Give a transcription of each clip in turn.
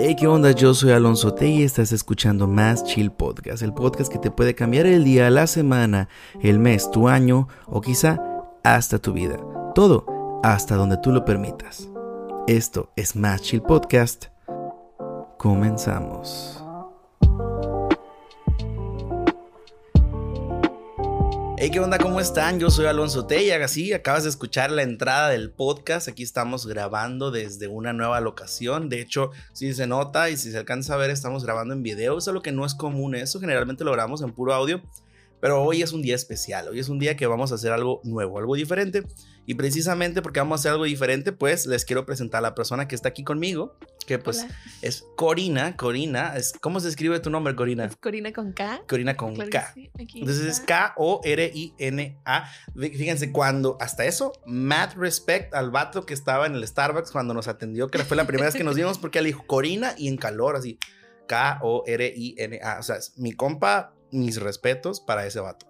Hey, ¿qué onda? Yo soy Alonso T y estás escuchando Más Chill Podcast, el podcast que te puede cambiar el día, la semana, el mes, tu año o quizá hasta tu vida. Todo hasta donde tú lo permitas. Esto es Más Chill Podcast. Comenzamos. Hey, ¿qué onda? ¿Cómo están? Yo soy Alonso Tella. Así acabas de escuchar la entrada del podcast. Aquí estamos grabando desde una nueva locación. De hecho, si se nota y si se alcanza a ver, estamos grabando en video. Eso es lo que no es común. Eso generalmente lo grabamos en puro audio. Pero hoy es un día especial. Hoy es un día que vamos a hacer algo nuevo, algo diferente. Y precisamente porque vamos a hacer algo diferente, pues les quiero presentar a la persona que está aquí conmigo, que pues es Corina. Corina, es, ¿cómo se escribe tu nombre, Corina? Es Corina con K. Corina con K. Entonces es K-O-R-I-N-A. Fíjense, cuando, hasta eso, mad respect al vato que estaba en el Starbucks cuando nos atendió, que fue la primera vez que nos vimos, porque él dijo Corina y en calor, así. K-O-R-I-N-A. O sea, mi compa, mis respetos para ese vato.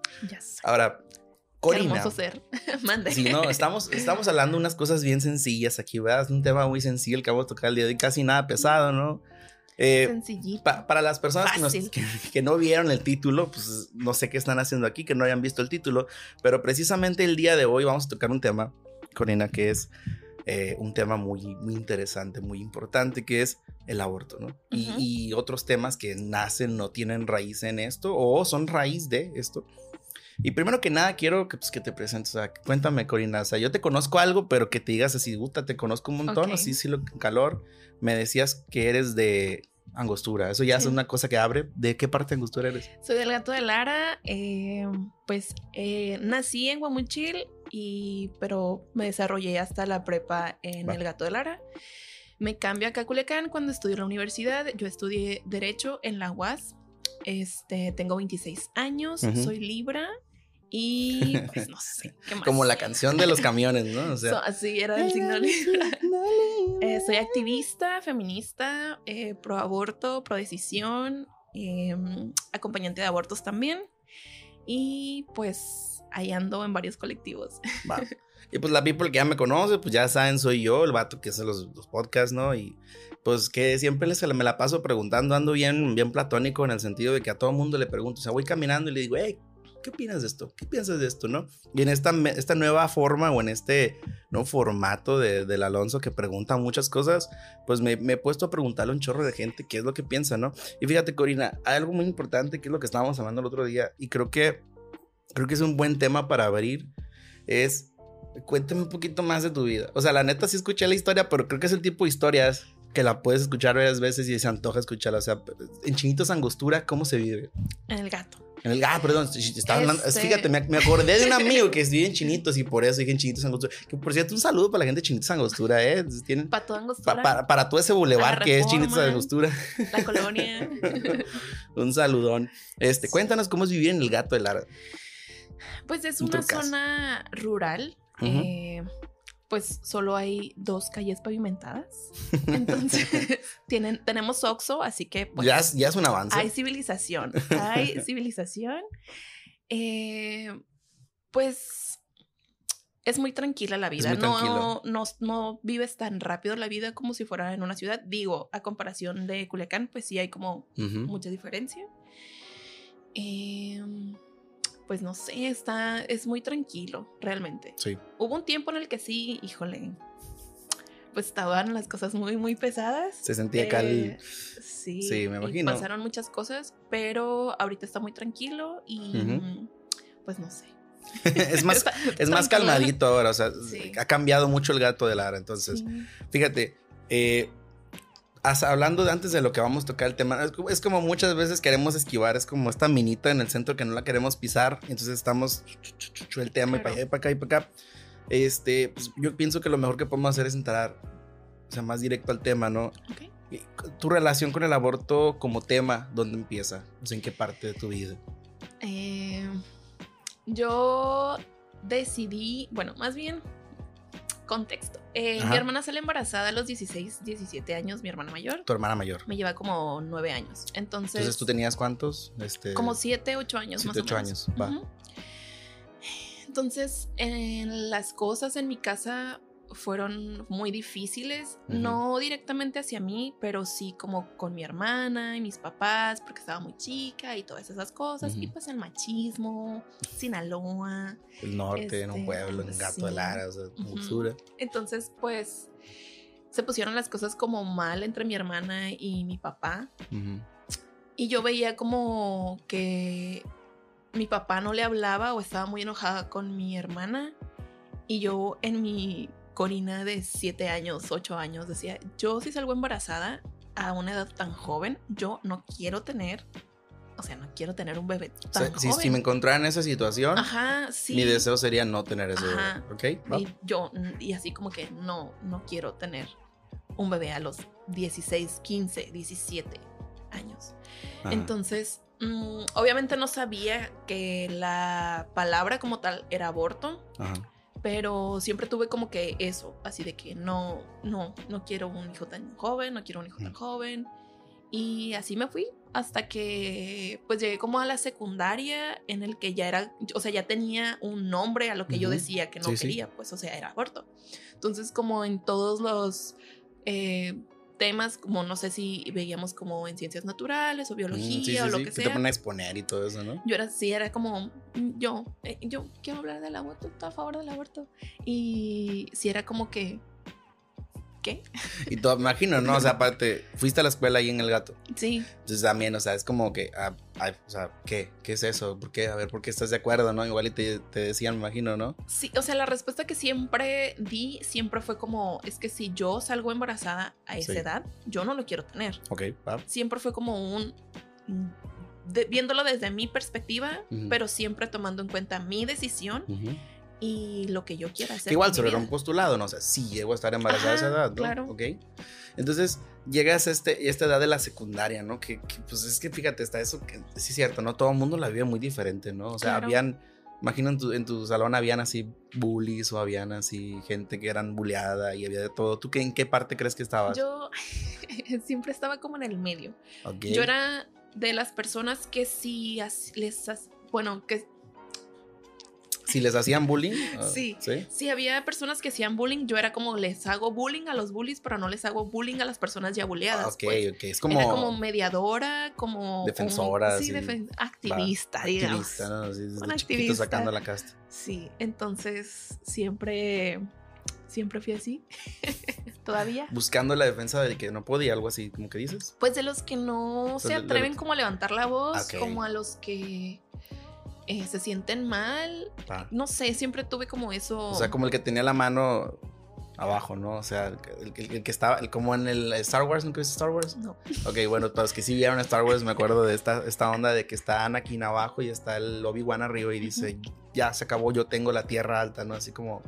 Ahora, Corina. hermoso ser. Mande. Sí, no, estamos, estamos hablando de unas cosas bien sencillas aquí, ¿verdad? Es un tema muy sencillo el que vamos a tocar el día de hoy, casi nada pesado, ¿no? Eh, Sencillito. para las personas que, no vieron el título, pues no sé qué están haciendo aquí, que no hayan visto el título, pero precisamente el día de hoy vamos a tocar un tema, Corina, que es eh, un tema muy, muy interesante, muy importante, que es el aborto, ¿no? y, y, otros temas que nacen, no tienen raíz en esto o son raíz de esto. Y primero que nada, quiero que, pues, que te presentes. O sea, cuéntame, Corina. O sea, yo te conozco algo, pero que te digas así, gusta, te conozco un montón, así, sí, lo calor. Me decías que eres de Angostura. Eso ya es una cosa que abre. ¿De qué parte de Angostura eres? Soy del Gato de Lara. Eh, pues eh, nací en Guamuchil, y, pero me desarrollé hasta la prepa en el Gato de Lara. Me cambio acá a Culiacán cuando estudié en la universidad. Yo estudié Derecho en la UAS. Este, tengo 26 años, soy Libra y pues no sé. ¿qué más? Como la canción de los camiones, ¿no? O sea, así era el signo Libra. Eh, soy activista, feminista, eh, pro aborto, pro decisión, em, acompañante de abortos también. Y pues ahí ando en varios colectivos. Y pues la people que ya me conoce, pues ya saben, soy yo, el vato que hace los, podcasts, ¿no? Y pues que siempre les, me la paso preguntando, ando bien, bien platónico en el sentido de que a todo mundo le pregunto, o sea, voy caminando y le digo, hey, ¿qué opinas de esto? ¿Qué piensas de esto, no? Y en esta, esta nueva forma o en este no formato de, del Alonso que pregunta muchas cosas, pues me, me, he puesto a preguntarle a un chorro de gente qué es lo que piensa, ¿no? Y fíjate, Corina, hay algo muy importante que es lo que estábamos hablando el otro día y creo que, creo que es un buen tema para abrir, es cuéntame un poquito más de tu vida. O sea, la neta sí escuché la historia, pero creo que es el tipo de historias que la puedes escuchar varias veces y se antoja escucharla. O sea, en Chinitos Angostura, ¿cómo se vive? El gato. En el gato, perdón, estaba hablando, este fíjate, me, acordé de un amigo que vive en Chinitos y por eso dije en Chinitos Angostura. Que por cierto, un saludo para la gente de Chinitos Angostura, ¿eh? Tienen, para toda Angostura. para, todo ese bulevar que es Chinitos Angostura. La colonia. un saludón. Este, cuéntanos cómo es vivir en el gato de Lara. Pues es una zona rural. eh, pues solo hay dos calles pavimentadas. Entonces, tienen, tenemos Oxo, así que pues, ya, ya, es un avance. Hay civilización, hay civilización. Eh, pues es muy tranquila la vida. No, no, no, vives tan rápido la vida como si fuera en una ciudad. Digo, a comparación de Culiacán, pues sí hay como mucha diferencia. Eh, pues no sé, está, es muy tranquilo, realmente. Sí. Hubo un tiempo en el que sí, híjole, pues estaban las cosas muy, muy pesadas. Se sentía cali. Sí, sí, me imagino. pasaron muchas cosas, pero ahorita está muy tranquilo y pues no sé. es más, es más calmadito ahora, o sea, ha cambiado mucho el gato de Lara, entonces, fíjate, eh, hablando de antes de lo que vamos a tocar el tema, es, como muchas veces queremos esquivar, es como esta minita en el centro que no la queremos pisar, entonces estamos el tema y para allá y para acá y para acá. Este, pues yo pienso que lo mejor que podemos hacer es entrar, o sea, más directo al tema, ¿no? Tu relación con el aborto como tema, ¿dónde empieza? O sea, ¿en qué parte de tu vida? Eh, yo decidí, bueno, más bien Contexto. Eh, mi hermana sale embarazada a los 16, 17 años, mi hermana mayor. Tu hermana mayor. Me lleva como 9 años. Entonces. Entonces, ¿tú tenías cuántos? Este... Como 7, 8 años 7, 8 años, va. Entonces, en las cosas en mi casa, fueron muy difíciles, no directamente hacia mí, pero sí como con mi hermana y mis papás, porque estaba muy chica y todas esas cosas, y pues el machismo, Sinaloa. El norte, en un este, pueblo, en Gato de Lara, o sea, Entonces, pues se pusieron las cosas como mal entre mi hermana y mi papá. Y yo veía como que mi papá no le hablaba o estaba muy enojada con mi hermana. Y yo en mi Corina de 7 años, 8 años decía, yo si salgo embarazada a una edad tan joven, yo no quiero tener, o sea, no quiero tener un bebé tan joven. Si, me encontrara en esa situación, mi deseo sería no tener ese bebé, ¿ok? Y yo, y así como que no, no quiero tener un bebé a los 16, 15, 17 años. Entonces, mm, obviamente no sabía que la palabra como tal era aborto. Ajá pero siempre tuve como que eso, así de que no, no, no quiero un hijo tan joven, no quiero un hijo tan joven. Y así me fui hasta que pues llegué como a la secundaria en el que ya era, o sea, ya tenía un nombre a lo que yo decía que no quería, pues, o sea, era aborto. Entonces, como en todos los... Eh, temas como no sé si veíamos como en ciencias naturales o mm, biología o lo que sea. te ponen a exponer y todo eso, ¿no? Yo era sí, era como mm, yo, eh, yo quiero hablar del aborto, estoy a favor del aborto. Y si era como que ¿Qué? Y todo, me imagino, ¿no? O sea, aparte, fuiste a la escuela ahí en el gato. Sí. Entonces también, o sea, es como que, ah, o sea, ¿qué? ¿Qué es eso? ¿Por qué? A ver, ¿por qué estás de acuerdo, no? Igual y te, te, decían, me imagino, ¿no? Sí, o sea, la respuesta que siempre di, siempre fue como, es que si yo salgo embarazada a esa edad, yo no lo quiero tener. Ok, va. Siempre fue como un... viéndolo desde mi perspectiva, pero siempre tomando en cuenta mi decisión y lo que yo quiera hacer. igual se era un postulado, no sé, si sí, llego a estar embarazada a esa edad, ¿no? Claro. Ok. Entonces, llegas a este, esta edad de la secundaria, ¿no? Que, pues es que fíjate, está eso que sí es cierto, ¿no? Todo el mundo la vive muy diferente, ¿no? O sea, habían, imagino en tu, en tu salón habían así bullies o habían así gente que eran bulleada y había de todo. ¿Tú qué, en qué parte crees que estabas? Yo siempre estaba como en el medio. Yo era de las personas que sí les, bueno, que si les hacían bullying. Ah, sí, sí. había personas que hacían bullying. Yo era como les hago bullying a los bullies, pero no les hago bullying a las personas ya bulleadas. Ah, ok, pues. ok. Es como. Era como mediadora, como. Defensora. sí, activista, digamos. Activista, ¿no? Sí, desde activista. sacando la casta. Sí, entonces siempre. Siempre fui así. Todavía. Buscando la defensa de que no podía, algo así, como que dices. Pues de los que no se atreven como a levantar la voz, como a los que eh, se sienten mal. Ah. No sé, siempre tuve como eso. O sea, como el que tenía la mano abajo, ¿no? O sea, el, que estaba, como en el Star Wars, ¿nunca viste Star Wars? No. Ok, bueno, para los que sí vieron Star Wars, me acuerdo de esta, esta onda de que está Anakin abajo y está el Obi-Wan arriba y dice, ya se acabó, yo tengo la tierra alta, ¿no? Así como,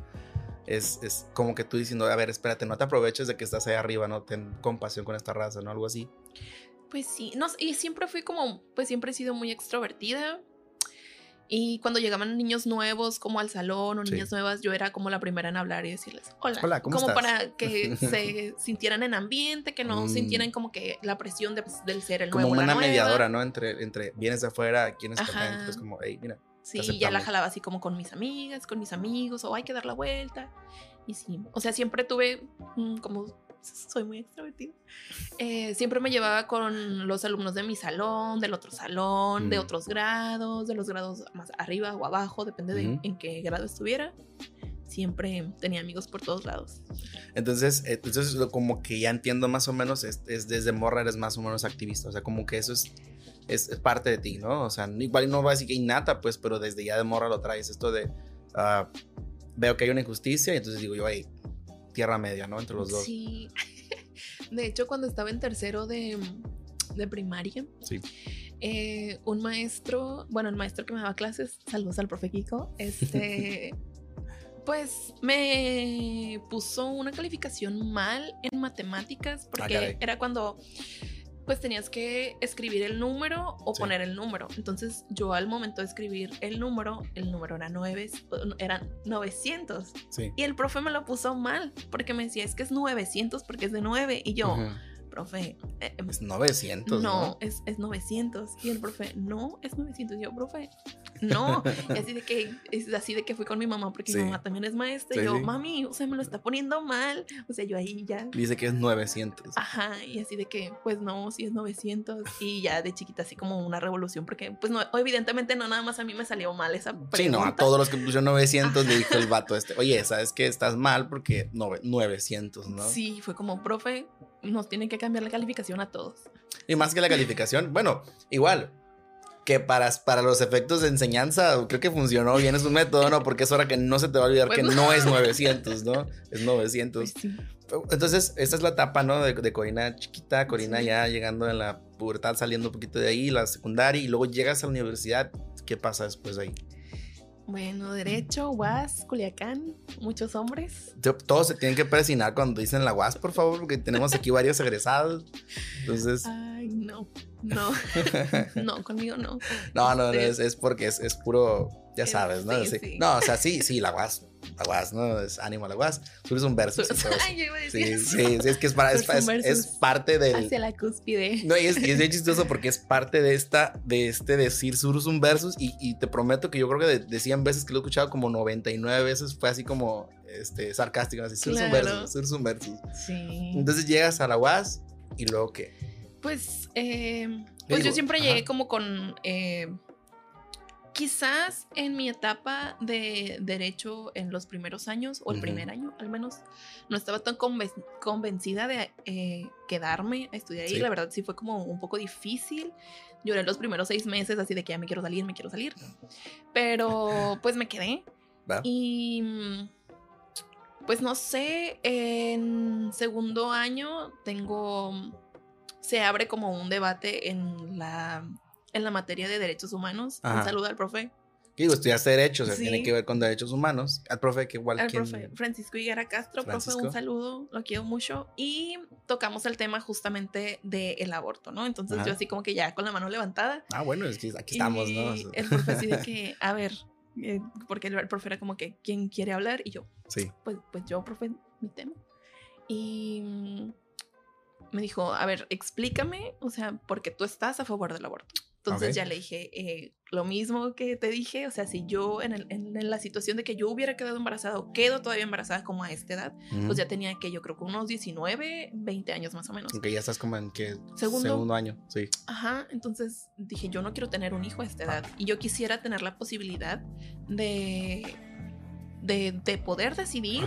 es, es, como que tú diciendo, a ver, espérate, no te aproveches de que estás ahí arriba, ¿no? Ten compasión con esta raza, ¿no? Algo así. Pues sí, no, y siempre fui como, pues siempre he sido muy extrovertida, y cuando llegaban niños nuevos como al salón o niñas nuevas, yo era como la primera en hablar y decirles, hola, hola ¿cómo como para que se sintieran en ambiente, que no mm. sintieran como que la presión de, pues, del ser el nuevo. Como una mediadora, ¿no? Entre, entre vienes de afuera, quienes también, es como, hey, mira. Sí, ya la jalaba así como con mis amigas, con mis amigos, o hay que dar la vuelta. Y sí, o sea, siempre tuve mm, como soy muy extrovertida. Eh, siempre me llevaba con los alumnos de mi salón, del otro salón, de mm. otros grados, de los grados más arriba o abajo, depende de en qué grado estuviera. Siempre tenía amigos por todos lados. Entonces, entonces como que ya entiendo más o menos, es, desde morra eres más o menos activista, o sea, como que eso es, es, parte de ti, ¿no? O sea, igual no va a decir que innata, pues, pero desde ya de morra lo traes, esto de, ah, veo que hay una injusticia y entonces digo yo, hey, tierra media, ¿no? Entre los dos. Sí. De hecho, cuando estaba en tercero de, de primaria, sí. Eh, un maestro, bueno, el maestro que me daba clases, saludos al profe Kiko, este, pues me puso una calificación mal en matemáticas ah, porque era cuando pues tenías que escribir el número o poner el número. Entonces yo al momento de escribir el número, el número era 9, eran 900. Y el profe me lo puso mal porque me decía, es que es 900 porque es de 9. Y yo, profe. Eh, es 900. No, Es, es 900. Y el profe, no, es 900. Y yo, profe, no. Y así de que, es así de que fui con mi mamá, porque mi mamá también es maestra. y yo, mami, o sea, me lo está poniendo mal. O sea, yo ahí ya. Dice que es 900. Ajá, y así de que, pues no, sí es 900. Y ya de chiquita, así como una revolución, porque, pues no, evidentemente no nada más a mí me salió mal esa pregunta. Sí, no, a todos los que pusieron 900 le dijo el vato este, oye, ¿sabes que Estás mal porque 900, ¿no? Sí, fue como, profe, nos tienen que cambiar la calificación a todos. Y más que la calificación, bueno, igual, que para, para los efectos de enseñanza creo que funcionó bien, es un método, ¿no? Porque es hora que no se te va a olvidar que no. es 900, ¿no? Es 900. Pues Entonces, esta es la etapa, ¿no? De, Corina chiquita, Corina ya llegando en la pubertad, saliendo un poquito de ahí, la secundaria, y luego llegas a la universidad. ¿Qué pasa después de ahí? Bueno, derecho, UAS, Culiacán, muchos hombres. Todos se tienen que presionar cuando dicen la UAS, por favor, porque tenemos aquí varios egresados. Entonces. Ay, no, no, no, conmigo no. No, no, este es, porque es, es, puro, ya sabes, ¿no? No, o sea, sí, sí, la UAS la guas, ¿no? Es ánimo a la guas. Sur un versus. Ay, sí, sí, sí, es que es, para, es, es, parte del. Hacia la cúspide. No, y es, y es bien chistoso porque es parte de esta, de este decir Surus un versus. Y, y, te prometo que yo creo que de, 100 veces que lo he escuchado, como 99 veces fue así como este, sarcástico, así, Surus un versus, Surus un versus. Sí. Entonces llegas a la guas y luego qué. Pues, eh, pues yo siempre llegué como con. Eh, Quizás en mi etapa de derecho en los primeros años, o el primer año al menos, no estaba tan convencida de eh, quedarme a estudiar ahí. La verdad sí fue como un poco difícil. Lloré los primeros seis meses así de que ya me quiero salir, me quiero salir. Pero pues me quedé. Y pues no sé, en segundo año tengo, se abre como un debate en la en la materia de derechos humanos. Un saludo al profe. Digo, estudiaste derechos, o sea, tiene que ver con derechos humanos. Al profe que igual. Al profe Francisco Higuera Castro, profe, un saludo, lo quiero mucho. Y tocamos el tema justamente del aborto, ¿no? Entonces yo así como que ya con la mano levantada. Ah, bueno, es que aquí estamos, ¿no? El profe así de que, a ver, eh, porque el profe era como que, ¿quién quiere hablar? Y yo, sí. Pues, pues yo, profe, mi tema. Y me dijo, a ver, explícame, o sea, porque tú estás a favor del aborto. Entonces ya le dije eh, lo mismo que te dije, o sea, si yo en, el, en, la situación de que yo hubiera quedado embarazada o quedo todavía embarazada como a esta edad, pues ya tenía que yo creo que unos 19, 20 años más o menos. Aunque ya estás como en que segundo, año, sí. Ajá, entonces dije, yo no quiero tener un hijo a esta edad y yo quisiera tener la posibilidad de, de, de poder decidir.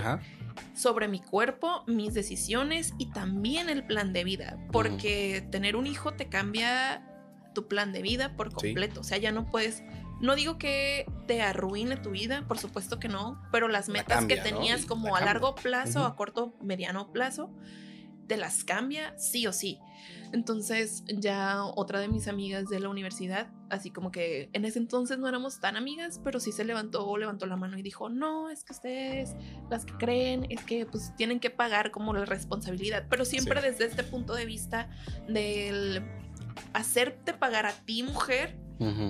sobre mi cuerpo, mis decisiones y también el plan de vida, porque tener un hijo te cambia tu plan de vida por completo. O sea, ya no puedes. No digo que te arruine tu vida, por supuesto que no, pero las metas que tenías como a largo plazo, a corto, mediano plazo, te las cambia sí o sí. Entonces ya otra de mis amigas de la universidad, así como que en ese entonces no éramos tan amigas, pero sí se levantó, levantó la mano y dijo, no, es que ustedes, las que creen, es que pues tienen que pagar como la responsabilidad, pero siempre desde este punto de vista del hacerte pagar a ti, mujer,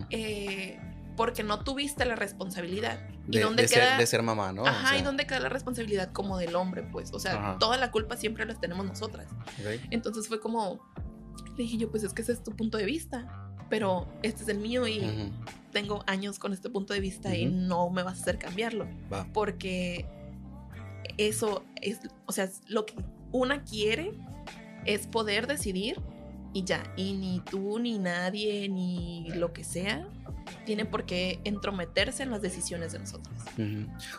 eh, porque no tuviste la responsabilidad. ¿Y de, dónde queda? Ser, de ser mamá, ¿no? Ajá, y dónde queda la responsabilidad como del hombre, pues. O sea, toda la culpa siempre la tenemos nosotras. Entonces fue como, le dije yo, pues es que ese es tu punto de vista, pero este es el mío y tengo años con este punto de vista y no me vas a hacer cambiarlo. Porque eso es, o sea, lo que una quiere es poder decidir y ya. Y ni tú, ni nadie, ni lo que sea, tiene por qué entrometerse en las decisiones de nosotros.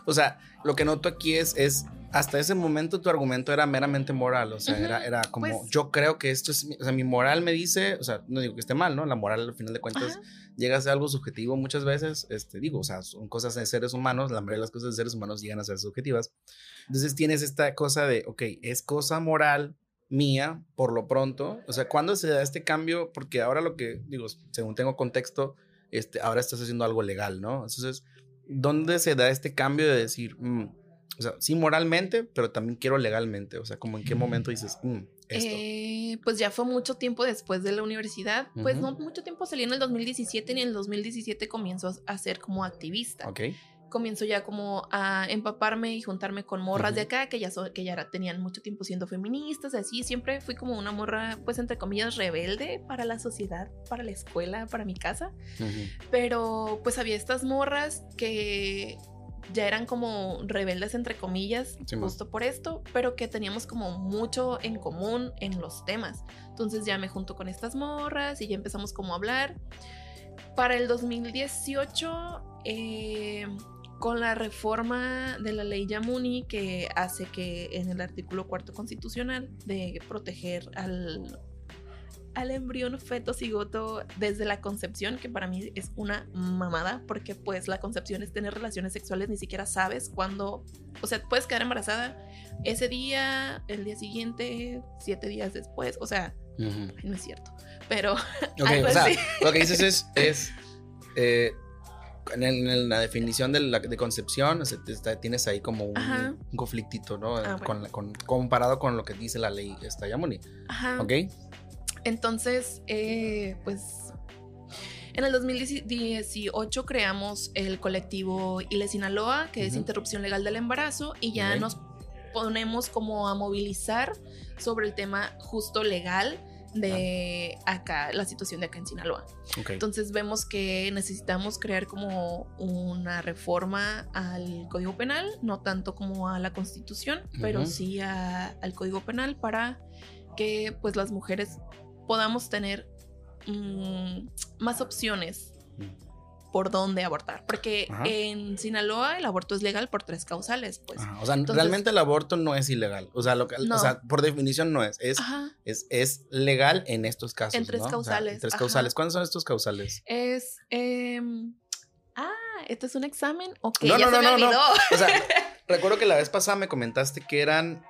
O sea, lo que noto aquí es, es, hasta ese momento tu argumento era meramente moral, o sea, era, era como, pues yo creo que esto es, o sea, mi moral me dice, o sea, no digo que esté mal, ¿no? La moral al final de cuentas llega a ser algo subjetivo muchas veces, este, digo, o sea, son cosas de seres humanos, la mayoría de las cosas de seres humanos llegan a ser subjetivas. Entonces tienes esta cosa de, ok, es cosa moral mía por lo pronto. O sea, ¿cuándo se da este cambio? Porque ahora lo que digo, según tengo contexto, este, ahora estás haciendo algo legal, ¿no? Entonces, ¿dónde se da este cambio de decir, mm, o sea, sí moralmente, pero también quiero legalmente? O sea, como en qué momento dices, mm, esto. Eh, pues ya fue mucho tiempo después de la universidad. Pues no mucho tiempo salí en el 2017 ni en el 2017 comienzo a ser como activista. Ok comienzo ya como a empaparme y juntarme con morras de acá que ya, que ya tenían mucho tiempo siendo feministas, así siempre fui como una morra, pues entre comillas, rebelde para la sociedad, para la escuela, para mi casa, pero pues había estas morras que ya eran como rebeldes entre comillas, justo por esto, pero que teníamos como mucho en común en los temas. Entonces ya me junto con estas morras y ya empezamos como a hablar. Para el 2018, eh, con la reforma de la ley Yamuni que hace que en el artículo cuarto constitucional de proteger al al embrión feto cigoto desde la concepción, que para mí es una mamada, porque pues la concepción es tener relaciones sexuales, ni siquiera sabes cuándo, o sea, puedes quedar embarazada ese día, el día siguiente, siete días después, o sea, no es cierto, pero... o sea, lo que dices es, es eh, en, la definición de, la, de concepción, tienes ahí como un, conflictito, ¿no? Ah, comparado con lo que dice la ley esta Yamuni. Ajá. ¿Ok? Entonces, eh, pues en el 2018 creamos el colectivo Ile Sinaloa, que es interrupción legal del embarazo, y ya nos ponemos como a movilizar sobre el tema justo legal de acá, la situación de acá en Sinaloa. Entonces vemos que necesitamos crear como una reforma al Código Penal, no tanto como a la Constitución, pero sí al Código Penal para que pues las mujeres podamos tener mm, más opciones mm. Por dónde abortar. Porque en Sinaloa el aborto es legal por tres causales, pues. O sea, realmente el aborto no es ilegal. O sea, lo o sea, por definición no es. Es, es. legal en estos casos. En tres causales. en tres causales. ¿Cuáles son estos causales? Es. Em, ah, ¿esto es un examen? Ok, no, ya no, se no, me olvidó. O sea, recuerdo que la vez pasada me comentaste que eran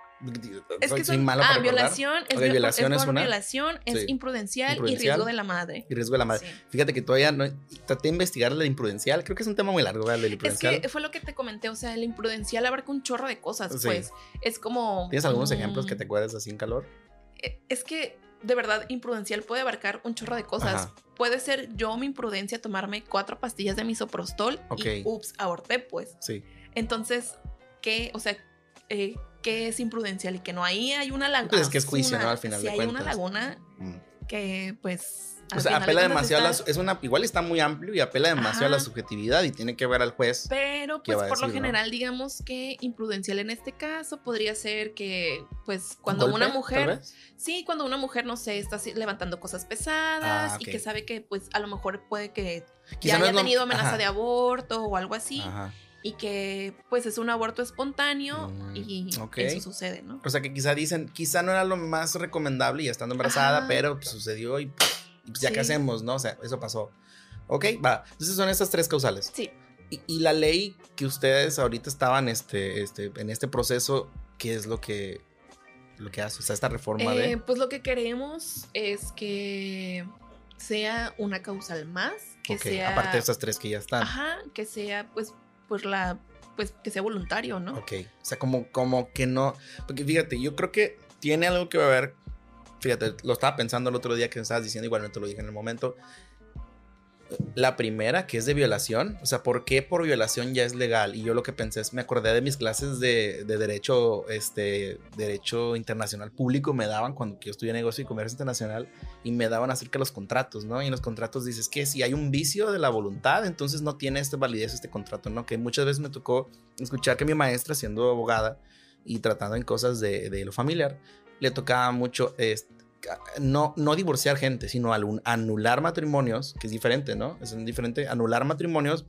es que son, ah, violación, es, violación es, una. Violación es imprudencial, y riesgo de la madre. Y riesgo de la madre. Fíjate que todavía no traté de investigar la imprudencial. Creo que es un tema muy largo, ¿verdad? imprudencial. Es que fue lo que te comenté. O sea, el imprudencial abarca un chorro de cosas, pues. Es como. ¿Tienes algunos ejemplos que te acuerdes así en calor? E, es que de verdad, imprudencial puede abarcar un chorro de cosas. Puede ser yo mi imprudencia tomarme cuatro pastillas de misoprostol y ups, aborté, pues. Sí. Entonces, ¿qué? O sea, eh, que es imprudencial y que no. Ahí hay una laguna. Pues es que es juicio, ¿no? Al final de cuentas. hay una laguna mm. que, pues. O sea, apela demasiado a la, es una igual está muy amplio y apela demasiado a la subjetividad y tiene que ver al juez. Pero pues por lo general digamos que imprudencial en este caso podría ser que pues cuando una mujer sí, cuando una mujer no sé, está levantando cosas pesadas ah, y que sabe que pues a lo mejor puede que ya haya tenido amenaza de aborto o algo así. Ajá y que pues es un aborto espontáneo mm, y eso sucede, ¿no? O sea que quizá dicen, quizá no era lo más recomendable y estando embarazada, pero pues, sucedió y pues, ya que hacemos, ¿no? O sea, eso pasó. Ok, va. Entonces son estas tres causales. Sí. Y, la ley que ustedes ahorita estaban este, este, en este proceso, ¿qué es lo que, lo que hace? O sea, esta reforma de... Eh, pues lo que queremos es que sea una causal más, que sea... Aparte de esas tres que ya están. Ajá, que sea pues pues la pues que sea voluntario, ¿no? Ok, o sea, como, como que no, porque fíjate, yo creo que tiene algo que ver, fíjate, lo estaba pensando el otro día que me estabas diciendo, igual no te lo dije en el momento, la primera, que es de violación, o sea, ¿por qué por violación ya es legal? Y yo lo que pensé es, me acordé de mis clases de, derecho, este, derecho internacional público, me daban cuando yo estudié negocio y comercio internacional, y me daban acerca de los contratos, ¿no? Y en los contratos dices que si hay un vicio de la voluntad, entonces no tiene esta validez este contrato, ¿no? Que muchas veces me tocó escuchar que mi maestra, siendo abogada y tratando en cosas de, de lo familiar, le tocaba mucho este, no, no divorciar gente, sino anular matrimonios, que es diferente, ¿no? Es diferente anular matrimonios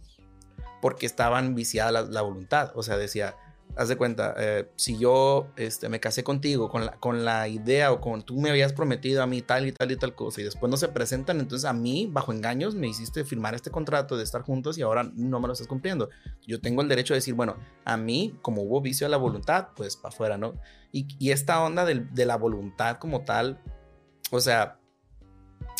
porque estaban viciada la, voluntad. O sea, decía, haz de cuenta, eh, si yo este, me casé contigo con la, con la idea o con tú me habías prometido a mí tal y tal y tal cosa y después no se presentan, entonces a mí, bajo engaños, me hiciste firmar este contrato de estar juntos y ahora no me lo estás cumpliendo. Yo tengo el derecho de decir, bueno, a mí, como hubo vicio de la voluntad, pues para afuera, ¿no? Y, y esta onda de, de la voluntad como tal, o sea,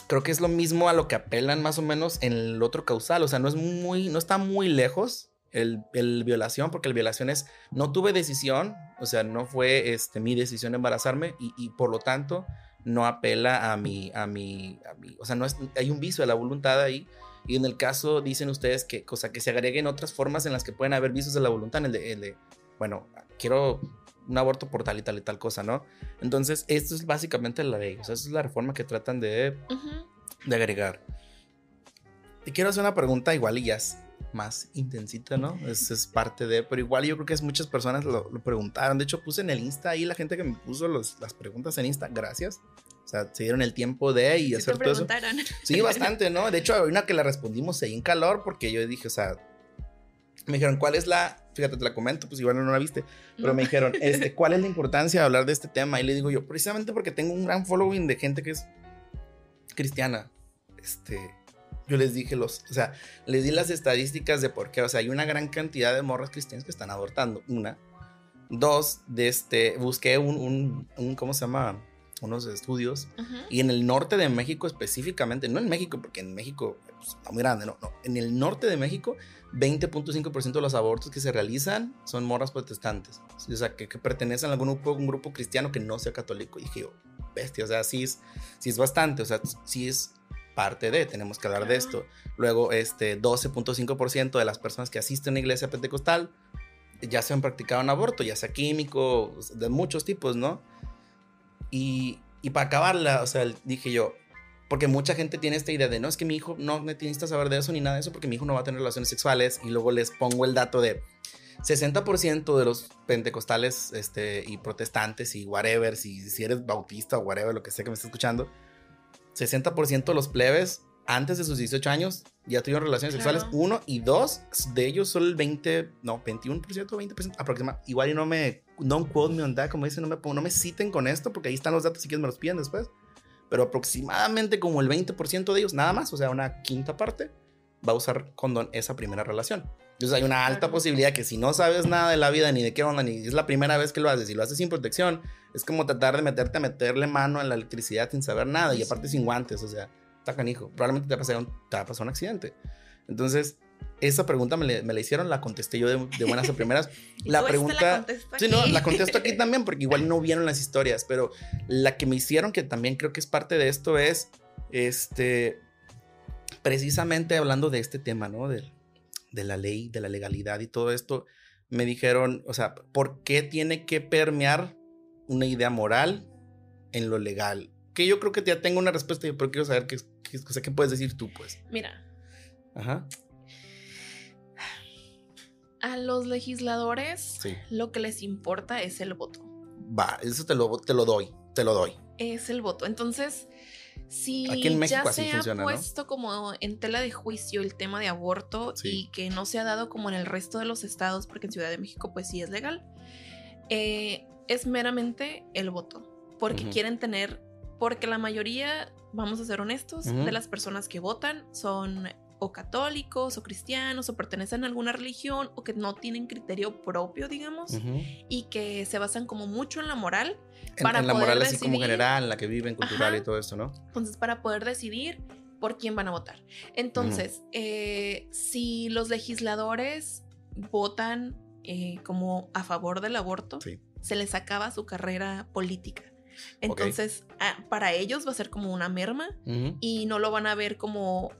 creo que es lo mismo a lo que apelan más o menos en el otro causal. O sea, no es muy, no está muy lejos el, violación, porque el violación es, no tuve decisión, o sea, no fue este, mi decisión embarazarme y, por lo tanto no apela a mi, a mi, a mi, o sea, no es, hay un vicio de la voluntad ahí Y en el caso, dicen ustedes que, cosa que se agreguen otras formas en las que pueden haber visos de la voluntad, en el de, el de bueno, quiero un aborto por tal y tal y tal cosa, ¿no? Entonces, esto es básicamente la ley, o sea, esa es la reforma que tratan de, de agregar. Y quiero hacer una pregunta igual y ya es más intensita, ¿no? Es, es parte de, pero igual yo creo que es muchas personas lo, preguntaron. De hecho, puse en el Insta ahí la gente que me puso los, las preguntas en Insta, gracias. O sea, se dieron el tiempo de y hacer todo eso. Sí, bastante, ¿no? De hecho, hay una que la respondimos ahí en calor porque yo dije, o sea, me dijeron, ¿cuál es la, fíjate, te la comento, pues igual no la viste, pero me dijeron, este, ¿cuál es la importancia de hablar de este tema? Y le digo yo, precisamente porque tengo un gran following de gente que es cristiana. Este, yo les dije los, o sea, les di las estadísticas de por qué, o sea, hay una gran cantidad de morras cristianas que están abortando, una. Dos, de este, busqué un, un, un ¿cómo se llama? Unos estudios. Y en el norte de México específicamente, no en México, porque en México pues, está muy grande, no, no. En el norte de México, 20.5% de los abortos que se realizan son morras protestantes. O sea, que, que pertenecen a algún grupo, un grupo cristiano que no sea católico. Y dije yo, bestia, o sea, sí es, sí es bastante, o sea, sí es parte de, tenemos que hablar de esto. Luego, este 12.5% de las personas que asisten a una iglesia pentecostal ya se han practicado un aborto, ya sea químico, de muchos tipos, ¿no? Y, y para acabarla, o sea, dije yo, porque mucha gente tiene esta idea de, no, es que mi hijo no necesita saber de eso ni nada de eso porque mi hijo no va a tener relaciones sexuales. Y luego les pongo el dato de 60% de los pentecostales este, y protestantes y whatever, si, si eres bautista o whatever, lo que sea que me esté escuchando, 60% de los plebes antes de sus 18 años ya tuvieron relaciones sexuales. Uno y dos de ellos son el 20, no, 21%, 20% aproximadamente. Igual y no me, don't quote me on that, como dicen, no me, no me citen con esto porque ahí están los datos si quieren me los piden después. Pero aproximadamente como el 20% de ellos, nada más, o sea, una quinta parte, va a usar condón esa primera relación. Entonces hay una alta posibilidad que si no sabes nada de la vida ni de qué onda, ni es la primera vez que lo haces y lo haces sin protección, es como tratar de meterte a meterle mano en la electricidad sin saber nada y aparte sin guantes, o sea, está canijo. Probablemente te va a pasar un, te va a pasar un accidente. Entonces, esa pregunta me, la hicieron, la contesté yo de, buenas a primeras. La pregunta... La sí, no, la contesto aquí también porque igual no vieron las historias, pero la que me hicieron, que también creo que es parte de esto, es, este, precisamente hablando de este tema, ¿no? De, de la ley, de la legalidad y todo esto, me dijeron, o sea, ¿por qué tiene que permear una idea moral en lo legal? Que yo creo que ya tengo una respuesta, pero quiero saber qué, qué, qué puedes decir tú, pues. Mira. Ajá. A los legisladores lo que les importa es el voto. Va, eso te lo, te lo doy, te lo doy. Es el voto. Entonces, si ya se ha puesto como en tela de juicio el tema de aborto y que no se ha dado como en el resto de los estados, porque en Ciudad de México pues sí es legal, eh, es meramente el voto, porque quieren tener, porque la mayoría, vamos a ser honestos, de las personas que votan son o católicos o cristianos o pertenecen a alguna religión o que no tienen criterio propio, digamos, y que se basan como mucho en la moral. En, para en la moral así como general, la que viven, cultural y todo esto, ¿no? Entonces, para poder decidir por quién van a votar. Entonces, eh, si los legisladores votan eh, como a favor del aborto, se les acaba su carrera política. Entonces, ah, para ellos va a ser como una merma y no lo van a ver como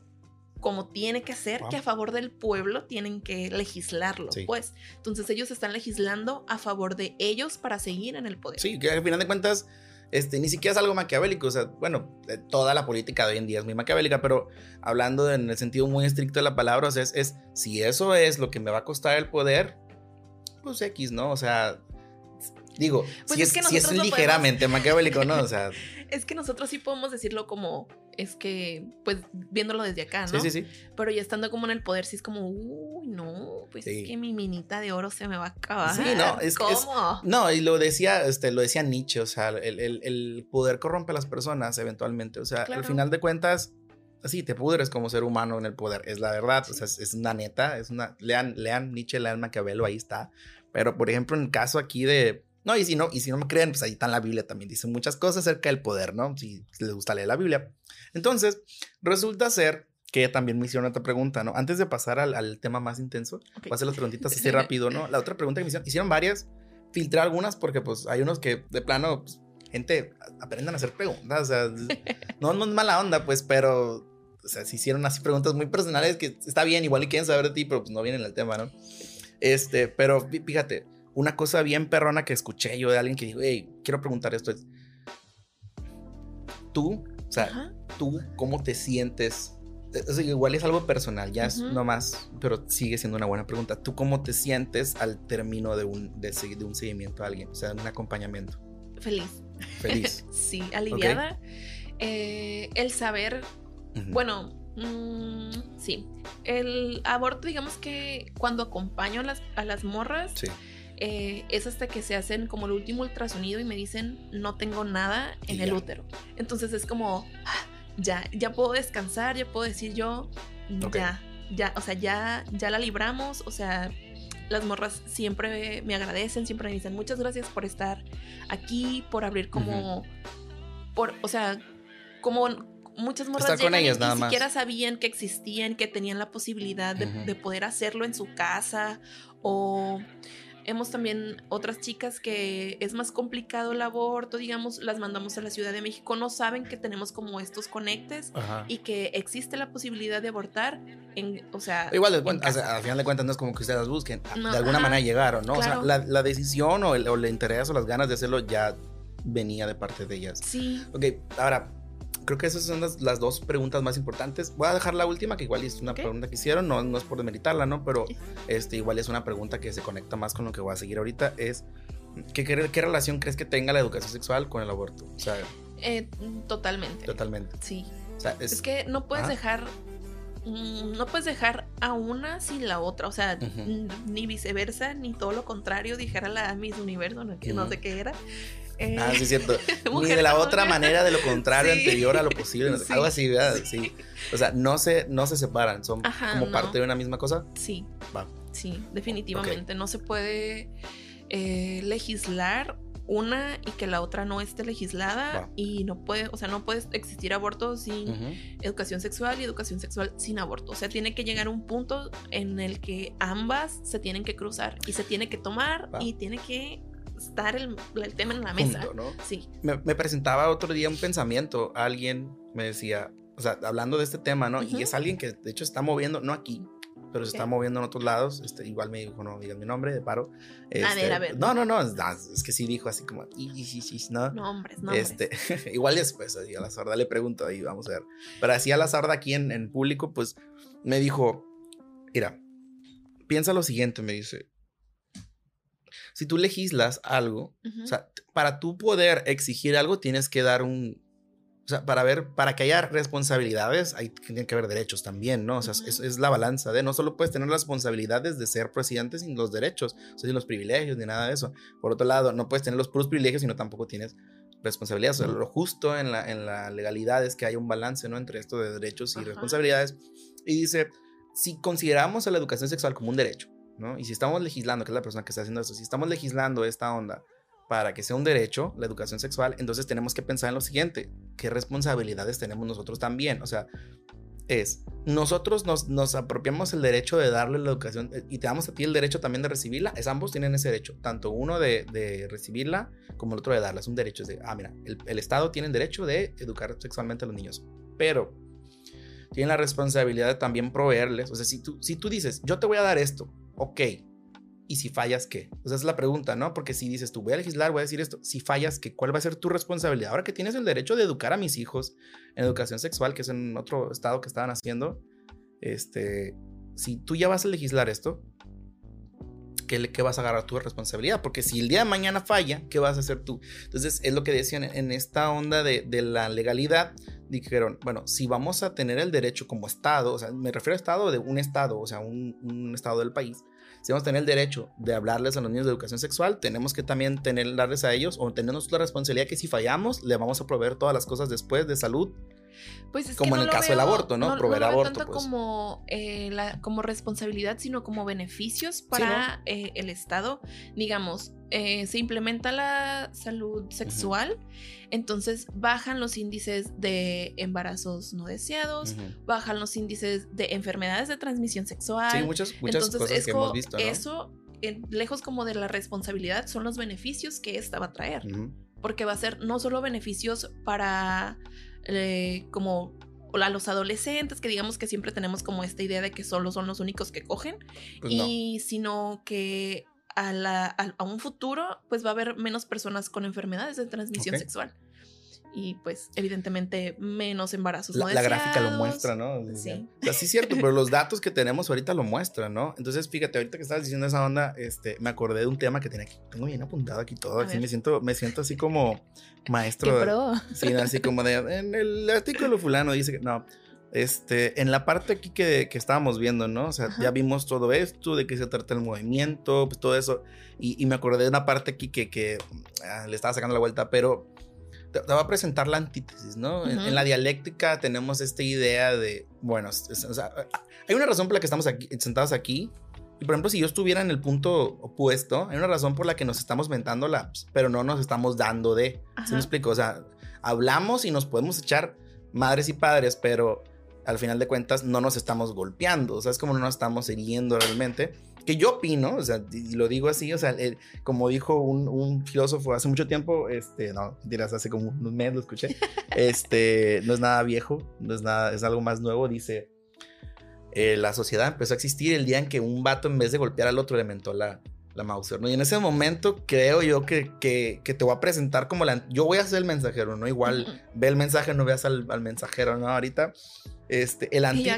como tiene que ser, que a favor del pueblo tienen que legislarlo, pues. Entonces ellos están legislando a favor de ellos para seguir en el poder. Sí, que al final de cuentas, este, ni siquiera es algo maquiavélico, o sea, bueno, toda la política de hoy en día es muy maquiavélica, pero hablando en el sentido muy estricto de la palabra, o sea, es, es si eso es lo que me va a costar el poder, pues X, ¿no? O sea, Digo, pues si es, si es ligeramente maquiavélico, ¿no? O sea. Es que nosotros sí podemos decirlo como. Es que, pues, viéndolo desde acá, ¿no? Sí, sí, sí. Pero ya estando como en el poder, sí es como, uy, no, pues es que mi minita de oro se me va a acabar. Sí, no, es ¿Cómo? no, y lo decía, este, lo decía Nietzsche, o sea, el, el, poder corrompe a las personas eventualmente. O sea, al final de cuentas, así te pudres como ser humano en el poder, es la verdad, o sea, es, es, una neta, es una, lean, lean Nietzsche, lean Maquiavelo, ahí está. Pero, por ejemplo, en el caso aquí de, no, y si no, y si no me creen, pues ahí está en la Biblia también. Dice muchas cosas acerca del poder, ¿no? Si les gusta leer la Biblia. Entonces, resulta ser que también me hicieron otra pregunta, ¿no? Antes de pasar al, tema más intenso, voy a hacer las preguntitas así rápido, ¿no? La otra pregunta que me hicieron, hicieron varias, filtré algunas porque pues hay unos que de plano, pues, gente, aprendan a hacer preguntas, o sea, no, no es mala onda, pues, pero o sea, se hicieron así preguntas muy personales que está bien, igual y quieren saber de ti, pero pues no vienen al tema, ¿no? Este, pero fíjate, una cosa bien perrona que escuché yo de alguien que dijo, hey, quiero preguntar esto es, tú, o sea, tú, ¿cómo te sientes? O igual es algo personal, ya es nomás, pero sigue siendo una buena pregunta. ¿Tú cómo te sientes al término de un, de, un seguimiento a alguien, o sea, un acompañamiento? Feliz. Feliz. sí, aliviada. Eh, el saber, bueno, mm, sí, el aborto, digamos que cuando acompaño a las, a las morras, eh, es hasta que se hacen como el último ultrasonido y me dicen no tengo nada en el útero. Entonces es como, ah, ya, ya puedo descansar, ya puedo decir yo, ya, ya, o sea, ya, ya la libramos, o sea, las morras siempre me agradecen, siempre me dicen muchas gracias por estar aquí, por abrir como, por, o sea, como muchas morras llegan y ni siquiera sabían que existían, que tenían la posibilidad de, de, poder hacerlo en su casa o Hemos también otras chicas que es más complicado el aborto, digamos, las mandamos a la Ciudad de México, no saben que tenemos como estos conectes y que existe la posibilidad de abortar en, o sea... Igual, al final de cuentas no es como que ustedes busquen, de alguna manera llegaron, ¿no? O sea, la, decisión o el, o el interés o las ganas de hacerlo ya venía de parte de ellas. Sí. Ok, ahora, creo que esas son las, dos preguntas más importantes. Voy a dejar la última, que igual es una pregunta que hicieron, no, no es por demeritarla, ¿no? Pero este, igual es una pregunta que se conecta más con lo que voy a seguir ahorita. Es, ¿qué, qué, relación crees que tenga la educación sexual con el aborto? O sea, eh, totalmente. Totalmente. Sí. es, que no puedes dejar mm, no puedes dejar a una sin la otra, o sea, ni viceversa, ni todo lo contrario, dijera la Miss Universo, no, que no sé qué era. Eh, ah, sí, es cierto. Ni de la otra manera, de lo contrario, anterior a lo posible. Algo así, ¿verdad? Sí. O sea, no se, no se separan, son como parte de una misma cosa. Sí. Va. Sí, definitivamente. No se puede eh, legislar una y que la otra no esté legislada y no puede, o sea, no puede existir aborto sin educación sexual y educación sexual sin aborto. O sea, tiene que llegar un punto en el que ambas se tienen que cruzar y se tiene que tomar y tiene que estar el, tema en la mesa. Sí. Me, presentaba otro día un pensamiento, alguien me decía, o sea, hablando de este tema, ¿no? Y es alguien que de hecho está moviendo, no aquí, pero se está moviendo en otros lados. Este, igual me dijo, no digan mi nombre, de paro. Este, a ver, a ver. No, no, no, es, que sí dijo así como, ¿no? Nombres, nombres. Este, igual después, a la sorda le pregunto ahí, vamos a ver. Pero así a la sorda aquí en, en público, pues me dijo, mira, piensa lo siguiente, me dice, si tú legislas algo, o sea, para tú poder exigir algo tienes que dar un, o sea, para ver, para que haya responsabilidades, hay, tienen que haber derechos también, ¿no? O sea, es, la balanza de no solo puedes tener las responsabilidades de ser presidente sin los derechos, o sea, sin los privilegios ni nada de eso. Por otro lado, no puedes tener los puros privilegios, sino tampoco tienes responsabilidades. O sea, lo justo en la, en la legalidad es que haya un balance, ¿no? Entre esto de derechos y responsabilidades. Y dice, si consideramos a la educación sexual como un derecho, ¿no? Y si estamos legislando, que es la persona que está haciendo esto, si estamos legislando esta onda para que sea un derecho, la educación sexual, entonces tenemos que pensar en lo siguiente, ¿qué responsabilidades tenemos nosotros también? O sea, es, nosotros nos, nos apropiamos el derecho de darle la educación eh, y te damos a ti el derecho también de recibirla, es ambos tienen ese derecho, tanto uno de, de recibirla como el otro de darla, es un derecho, es de, ah, mira, el, Estado tiene el derecho de educar sexualmente a los niños, pero tienen la responsabilidad de también proveerles, o sea, si tú, si tú dices, yo te voy a dar esto, ok, ¿y si fallas qué? O sea, es la pregunta, ¿no? Porque si dices tú, voy a legislar, voy a decir esto, si fallas qué, ¿cuál va a ser tu responsabilidad? Ahora que tienes el derecho de educar a mis hijos en educación sexual, que es en otro estado que estaban haciendo, este, si tú ya vas a legislar esto, ¿qué, qué vas a agarrar tu responsabilidad? Porque si el día de mañana falla, ¿qué vas a hacer tú? Entonces, es lo que decían en esta onda de, de la legalidad, dijeron, bueno, si vamos a tener el derecho como Estado, o sea, me refiero a Estado de un Estado, o sea, un, un Estado del país, si vamos a tener el derecho de hablarles a los niños de educación sexual, tenemos que también tener, darles a ellos o tenemos la responsabilidad que si fallamos, le vamos a proveer todas las cosas después de salud. Pues es como en el caso del aborto, ¿no? Proveer no aborto. tanto pues. como, eh, la, como responsabilidad, sino como beneficios para eh, el Estado. Digamos, eh, se implementa la salud sexual, entonces bajan los índices de embarazos no deseados, bajan los índices de enfermedades de transmisión sexual. Sí, muchas, muchas cosas que hemos visto. Eso, lejos como de la responsabilidad, son los beneficios que esta va a traer. Porque va a ser no solo beneficios para eh, como a los adolescentes, que digamos que siempre tenemos como esta idea de que solo son los únicos que cogen, pues y sino que a, la, a, un futuro pues va a haber menos personas con enfermedades de transmisión sexual y pues evidentemente menos embarazos. La, la gráfica lo muestra, ¿no? Sí. O sí es cierto, pero los datos que tenemos ahorita lo muestran, ¿no? Entonces, fíjate, ahorita que estabas diciendo esa onda, este, me acordé de un tema que tenía aquí, tengo bien apuntado aquí todo, así me siento, me siento así como maestro. ¿Qué Sí, así como de, en el artículo fulano dice que, no, este, en la parte aquí que, que estábamos viendo, ¿no? O sea, ya vimos todo esto, de qué se trata el movimiento, pues todo eso, y, y me acordé de una parte aquí que, que ah, le estaba sacando la vuelta, pero te, va a presentar la antítesis, ¿no? en, la dialéctica tenemos esta idea de, bueno, hay una razón por la que estamos aquí, sentados aquí. Y por ejemplo, si yo estuviera en el punto opuesto, hay una razón por la que nos estamos mentando la, pero no nos estamos dando de. ¿Sí me explico? O sea, hablamos y nos podemos echar madres y padres, pero al final de cuentas no nos estamos golpeando. O sea, es como no nos estamos hiriendo realmente que yo opino, o sea, y lo digo así, o sea, como dijo un, filósofo hace mucho tiempo, este, no, dirás, hace como unos meses lo escuché, este, no es nada viejo, no es nada, es algo más nuevo, dice, eh, la sociedad empezó a existir el día en que un vato en vez de golpear al otro le mentó la, la Mauser, ¿no? Y en ese momento creo yo que, que, que, te voy a presentar como la... Yo voy a ser el mensajero, ¿no? Igual ve el mensaje, no veas al, al mensajero, ¿no? Ahorita, este, el anti...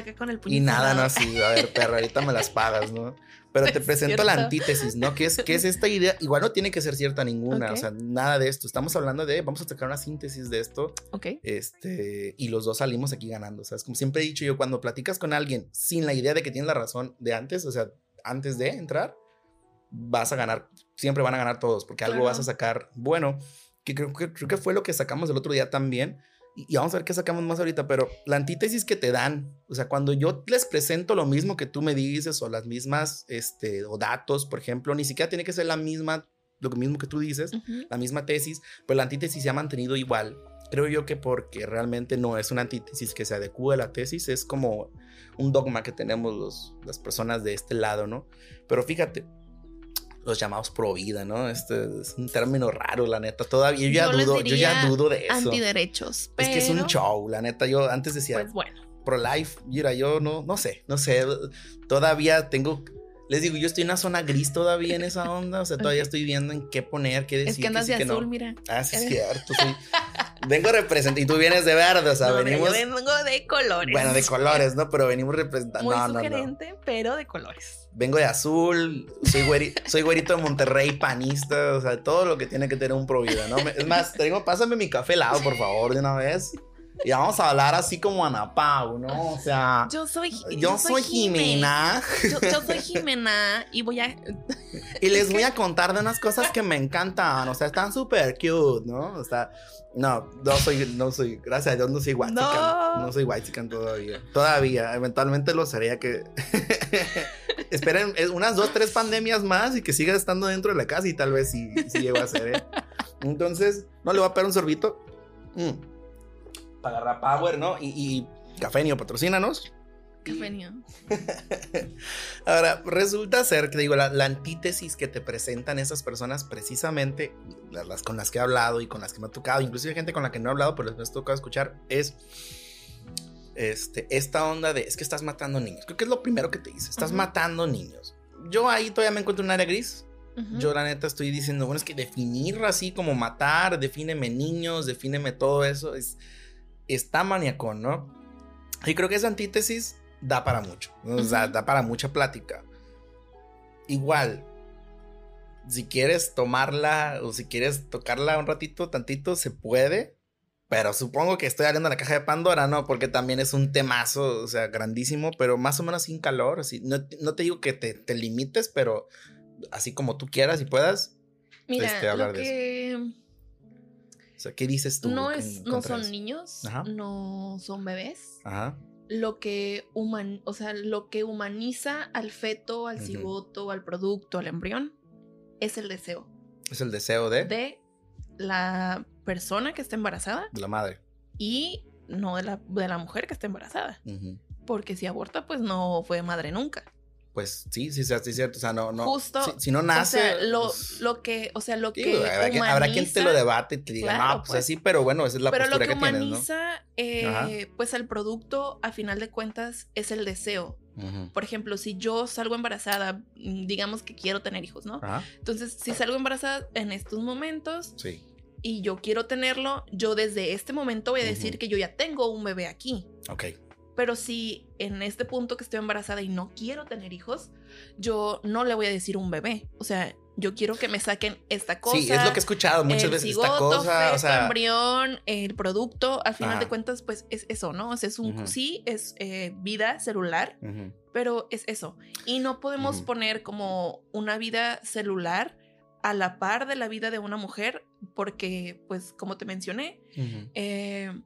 Y, y nada, no, así, a ver, perra, ahorita me las pagas, ¿no? Pero te presento la antítesis, ¿no? ¿Qué es, es esta idea? Igual no tiene que ser cierta ninguna, o sea, nada de esto. Estamos hablando de, vamos a sacar una síntesis de esto. Ok. Este, y los dos salimos aquí ganando, ¿sabes? Como siempre he dicho yo, cuando platicas con alguien sin la idea de que tienes la razón de antes, o sea, antes de entrar, vas a ganar, siempre van a ganar todos, porque algo vas a sacar bueno, que creo, que creo que fue lo que sacamos el otro día también y, vamos a ver qué sacamos más ahorita, pero la antítesis que te dan, o sea, cuando yo les presento lo mismo que tú me dices o las mismas, este, o datos, por ejemplo, ni siquiera tiene que ser la misma, lo mismo que tú dices, la misma tesis, pero la antítesis se ha mantenido igual. Creo yo que porque realmente no es una antítesis que se adecue a la tesis, es como un dogma que tenemos los, las personas de este lado, ¿no? Pero fíjate, los llamados pro vida, ¿no? Este es un término raro, la neta. Todavía yo ya dudo, yo ya dudo de eso. Antiderechos. Es que es un show, la neta. Yo antes decía. Pues bueno. Pro life, mira, yo no, no sé, no sé. Todavía tengo les digo, yo estoy en una zona gris todavía en esa onda. O sea, todavía estoy viendo en qué poner, qué decir. Es que andas de azul, mira. Ah, sí, es cierto. vengo representando. Y tú vienes de verde, o sea, venimos. Yo vengo de colores. Bueno, de colores, ¿no? Pero venimos representando. Muy sugerente, pero de colores. Vengo de azul, soy, güerito, soy güerito de Monterrey, panista, o sea, todo lo que tiene que tener un pro vida, ¿no? Es más, te digo, pásame mi café helado, por favor, de una vez. Y vamos a hablar así como Anapau, ¿no? O sea. Yo soy. Yo, soy Jimena. Yo, soy Jimena y voy a. y les voy a contar de unas cosas que me encantan. O sea, están súper cute, ¿no? O sea. No, no soy, no soy, gracias a Dios no soy white no. no soy white todavía. Todavía, eventualmente lo sería que esperen unas dos, tres pandemias más y que siga estando dentro de la casa y tal vez sí, sí llego a ser, ¿eh? Entonces, no le voy a pegar un sorbito. Mm para agarrar power, ¿no? Y, y Cafenio, patrocínanos. Cafenio. Ahora, resulta ser que digo, la, antítesis que te presentan esas personas, precisamente las, con las que he hablado y con las que me ha tocado, inclusive gente con la que no he hablado, pero les me ha tocado escuchar, es este, esta onda de es que estás matando niños. Creo que es lo primero que te dice, estás matando niños. Yo ahí todavía me encuentro en un área gris. Yo la neta estoy diciendo, bueno, es que definir así como matar, defíneme niños, defíneme todo eso, es, está maniacón, ¿no? Y creo que esa antítesis da para mucho, o sea, da para mucha plática. Igual, si quieres tomarla o si quieres tocarla un ratito, tantito, se puede. Pero supongo que estoy abriendo la caja de Pandora, ¿no? Porque también es un temazo, o sea, grandísimo, pero más o menos sin calor. Así. No, te digo que te, limites, pero así como tú quieras y puedas. Mira, este, hablar de eso. O sea, ¿qué dices tú? No, es, no son niños, no son bebés. Ajá. Lo que, human, o sea, lo que humaniza al feto, al cigoto, al producto, al embrión, es el deseo. Es el deseo de... De la persona que está embarazada. De la madre. Y no de la, de la mujer que está embarazada. Porque si aborta, pues no fue madre nunca. Pues sí, sí, sí, es cierto. O sea, no, no. Justo. Si, no nace. O sea, lo, pues lo que, o sea, lo que. Habrá, quien, te lo debate y te diga, no, pues, así, pero bueno, esa es la postura que, tienes, ¿no? eh, pues el producto, a final de cuentas, es el deseo. Por ejemplo, si yo salgo embarazada, mm, digamos que quiero tener hijos, ¿no? Entonces, si salgo embarazada en estos momentos sí. y yo quiero tenerlo, yo desde este momento voy a decir que yo ya tengo un bebé aquí. Ok. Pero si en este punto que estoy embarazada y no quiero tener hijos, yo no le voy a decir un bebé. O sea, yo quiero que me saquen esta cosa. Sí, es lo que he escuchado muchas veces. esta cosa, o sea, embrión, el producto, al final de cuentas, pues es eso, ¿no? O sea, es un, sí, es eh, vida celular, pero es eso. Y no podemos poner como una vida celular a la par de la vida de una mujer, porque, pues, como te mencioné, eh,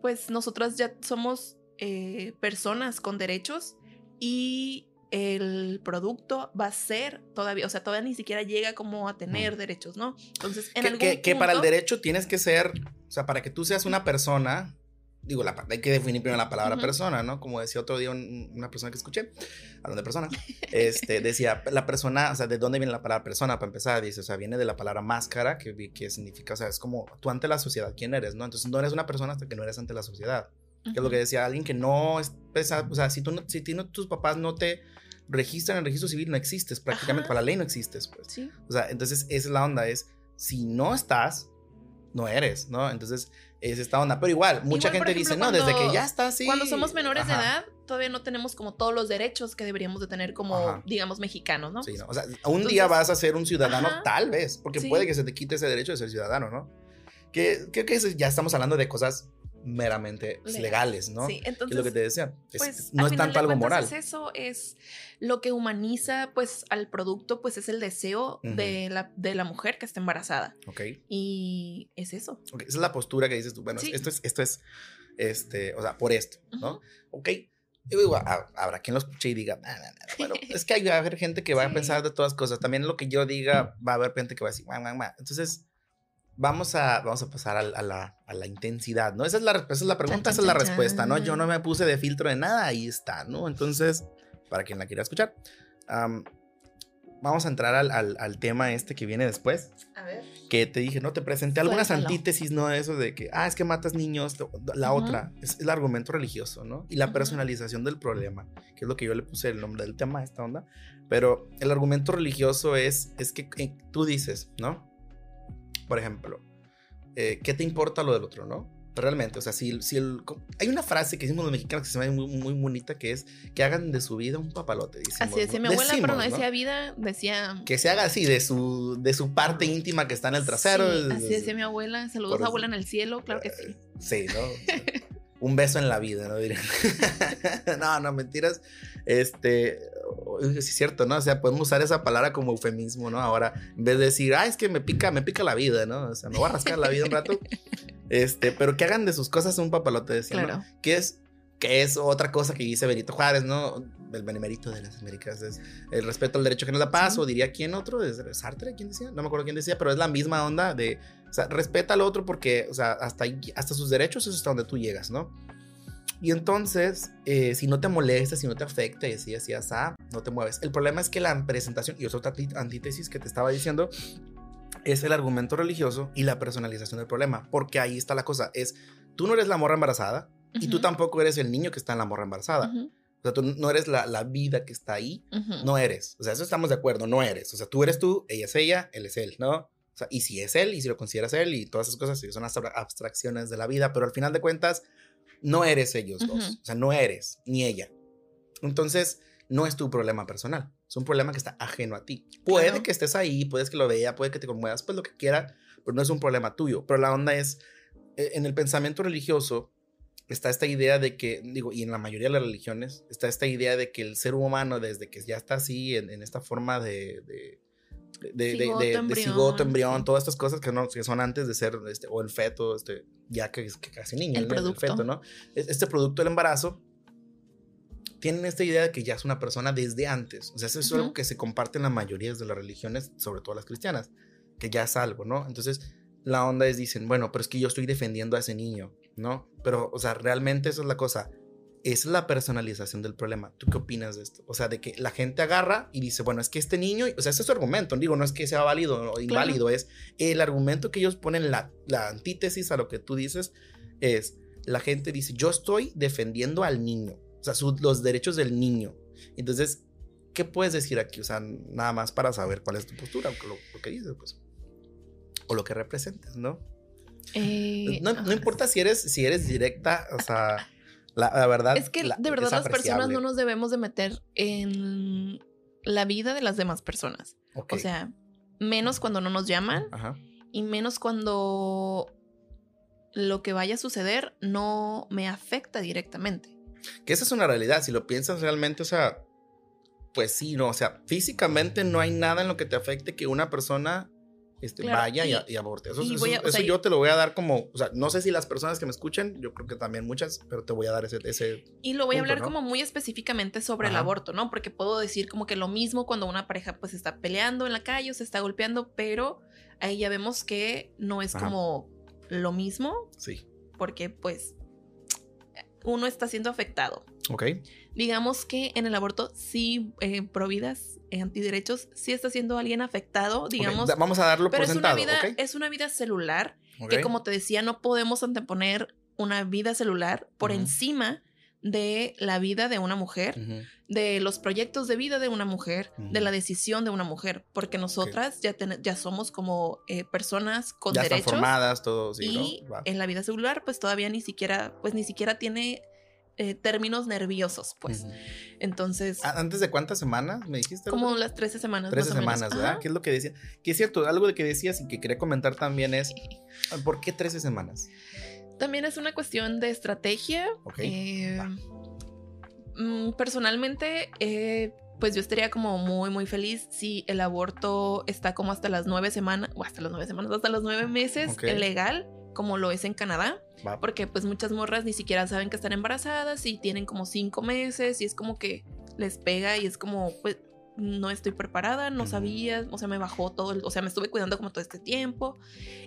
pues nosotras ya somos eh, personas con derechos y el producto va a ser todavía, o sea, todavía ni siquiera llega como a tener derechos, ¿no? Entonces, en que, algún que, para el derecho tienes que ser, o sea, para que tú seas una persona, digo, la, hay que definir primero la palabra persona, ¿no? Como decía otro día una persona que escuché, hablando de persona, este, decía, la persona, o sea, ¿de dónde viene la palabra persona? Para empezar, dice, o sea, viene de la palabra máscara, que, que significa, o sea, es como tú ante la sociedad, ¿quién eres, no? Entonces, no eres una persona hasta que no eres ante la sociedad. Que es lo que decía alguien que no es o sea, si, tú no, si tus papás no te registran en el registro civil, no existes, prácticamente para la ley no existes, pues. Sí. O sea, entonces esa es la onda, es si no estás, no eres, ¿no? Entonces es esta onda, pero igual, mucha gente dice, no, desde que ya estás, sí. Cuando somos menores de edad, todavía no tenemos como todos los derechos que deberíamos de tener como, digamos, mexicanos, ¿no? Sí, ¿no? O sea, un día vas a ser un ciudadano, tal vez, porque puede que se te quite ese derecho de ser ciudadano, ¿no? Que creo que ya estamos hablando de cosas meramente legales, ¿no? Sí, entonces. Es lo que te decía. Pues, no es tanto algo moral. Eso es lo que humaniza, pues, al producto, pues, es el deseo de, la, de la mujer que está embarazada. Ok. Y es eso. Esa es la postura que dices tú. Bueno, esto es, esto es, este, o sea, por esto, ¿no? Ok. habrá quien lo escuche y diga, bueno, es que hay, va a haber gente que va a pensar de todas cosas. También lo que yo diga, va a haber gente que va a decir, entonces vamos a, vamos a pasar a, la, a la, intensidad, ¿no? Esa es la, esa es la pregunta, esa es la respuesta, ¿no? Yo no me puse de filtro de nada, ahí está, ¿no? Entonces, para quien la quiera escuchar, vamos a entrar al, al, tema este que viene después. A ver. Que te dije, ¿no? Te presenté algunas antítesis, ¿no? Eso de que, ah, es que matas niños. La otra es el argumento religioso, ¿no? Y la personalización del problema, que es lo que yo le puse el nombre del tema a esta onda. Pero el argumento religioso es, es que eh, tú dices, ¿no? Por ejemplo, eh, ¿qué te importa lo del otro, no? Realmente, o sea, si, si el... Hay una frase que decimos los mexicanos que se me ve muy, muy bonita, que es que hagan de su vida un papalote. así decía mi abuela, pero no decía vida, decía... Que se haga así, de su, de su parte íntima que está en el trasero. así decía mi abuela, saludos abuela en el cielo, claro que sí. Sí, ¿no? un beso en la vida, ¿no? no, no, mentiras. Este, es cierto, ¿no? O sea, podemos usar esa palabra como eufemismo, ¿no? Ahora, en vez de decir, ah, es que me pica, me pica la vida, ¿no? O sea, me voy a rascar la vida un rato. Este, pero que hagan de sus cosas un papalote, decía, claro. ¿no? Que es, que es otra cosa que dice Benito Juárez, ¿no? El benemérito de las Américas es el respeto al derecho que nos la paz, o diría quién otro, es Sartre, ¿quién decía? No me acuerdo quién decía, pero es la misma onda de, o sea, respeta al otro porque, o sea, hasta, hasta sus derechos es hasta donde tú llegas, ¿no? Y entonces, eh, si no te molesta, si no te afecta, y así, así, así, no te mueves. El problema es que la presentación, y otra antítesis que te estaba diciendo, es el argumento religioso y la personalización del problema. Porque ahí está la cosa, es, tú no eres la morra embarazada y tú tampoco eres el niño que está en la morra embarazada. O sea, tú no eres la, la vida que está ahí, no eres. O sea, eso estamos de acuerdo, no eres. O sea, tú eres tú, ella es ella, él es él, ¿no? O sea, y si es él, y si lo consideras él, y todas esas cosas, son abstracciones de la vida, pero al final de cuentas, no eres ellos dos. O sea, no eres, ni ella. Entonces, no es tu problema personal. Es un problema que está ajeno a ti. Puede que estés ahí, puedes que lo vea, puede que te conmuevas, pues lo que quiera, pero no es un problema tuyo. Pero la onda es, e, en el pensamiento religioso, está esta idea de que, digo, y en la mayoría de las religiones, está esta idea de que el ser humano, desde que ya está así, en, esta forma de de, cigoto, de, embrión, embrión, todas estas cosas que, no, que son antes de ser, este, o el feto, este, ya que, que casi niño, el, feto, ¿no? Este producto del embarazo, tienen esta idea de que ya es una persona desde antes. O sea, eso es algo que se comparte en la mayoría de las religiones, sobre todo las cristianas, que ya es algo, ¿no? Entonces, la onda es, dicen, bueno, pero es que yo estoy defendiendo a ese niño, ¿no? Pero, o sea, realmente esa es la cosa. Es la personalización del problema. ¿Tú qué opinas de esto? O sea, de que la gente agarra y dice, bueno, es que este niño, o sea, ese es su argumento, digo, no es que sea válido o inválido, es el argumento que ellos ponen, la, la antítesis a lo que tú dices, es, la gente dice, yo estoy defendiendo al niño, o sea, los derechos del niño. Entonces, ¿qué puedes decir aquí? O sea, nada más para saber cuál es tu postura, lo, lo que dices, pues, o lo que representas, ¿no? Eh, no, no importa si eres, si eres directa, o sea... La, verdad. Es que de verdad las personas no nos debemos de meter en la vida de las demás personas. O sea, menos cuando no nos llaman y menos cuando lo que vaya a suceder no me afecta directamente. Que esa es una realidad, si lo piensas realmente, o sea, pues sí, no, o sea, físicamente no hay nada en lo que te afecte que una persona este, vaya y, aborte. Eso, yo te lo voy a dar como, o sea, no sé si las personas que me escuchen, yo creo que también muchas, pero te voy a dar ese... ese y lo voy a hablar como muy específicamente sobre el aborto, ¿no? Porque puedo decir como que lo mismo cuando una pareja pues está peleando en la calle o se está golpeando, pero ahí ya vemos que no es como lo mismo. Sí. Porque pues uno está siendo afectado. Ok. Digamos que en el aborto sí, eh, providas, eh, antiderechos, sí está siendo alguien afectado, digamos. Vamos a darlo pero por es Una vida, Es una vida celular que, como te decía, no podemos anteponer una vida celular por encima de la vida de una mujer, de los proyectos de vida de una mujer, de la decisión de una mujer, porque nosotras ya, ya somos como eh, personas con ya derechos. Están formadas, todos. y en la vida celular, pues todavía ni siquiera, pues ni siquiera tiene eh, términos nerviosos, pues. Entonces. ¿Antes de cuántas semanas me dijiste? Como las 13 semanas. 13 semanas, ¿verdad? ¿Qué es lo que decía? Que es cierto, algo de que decías y que quería comentar también es, ¿por qué 13 semanas? También es una cuestión de estrategia. Eh, mm, personalmente, eh, pues yo estaría como muy, muy feliz si el aborto está como hasta las nueve semanas, o hasta las nueve semanas, hasta los nueve meses legal, como lo es en Canadá. Porque pues muchas morras ni siquiera saben que están embarazadas y tienen como cinco meses y es como que les pega y es como, pues no estoy preparada, no sabía, o sea, me bajó todo, o sea, me estuve cuidando como todo este tiempo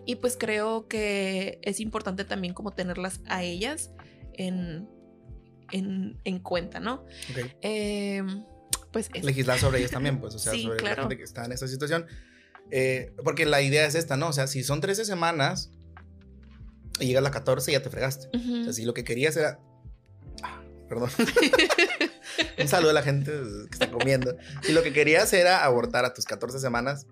y pues creo que es importante también como tenerlas a ellas en, en, cuenta, ¿no? Em, pues Legislar sobre ellas también, pues, o sea, sobre la gente que está en esa situación. Eh, porque la idea es esta, ¿no? O sea, si son 13 semanas, y llega a la 14 y ya te fregaste. O sea, si lo que querías era. Ah, perdón. Un saludo a la gente que está comiendo. Si lo que querías era abortar a tus 14 semanas.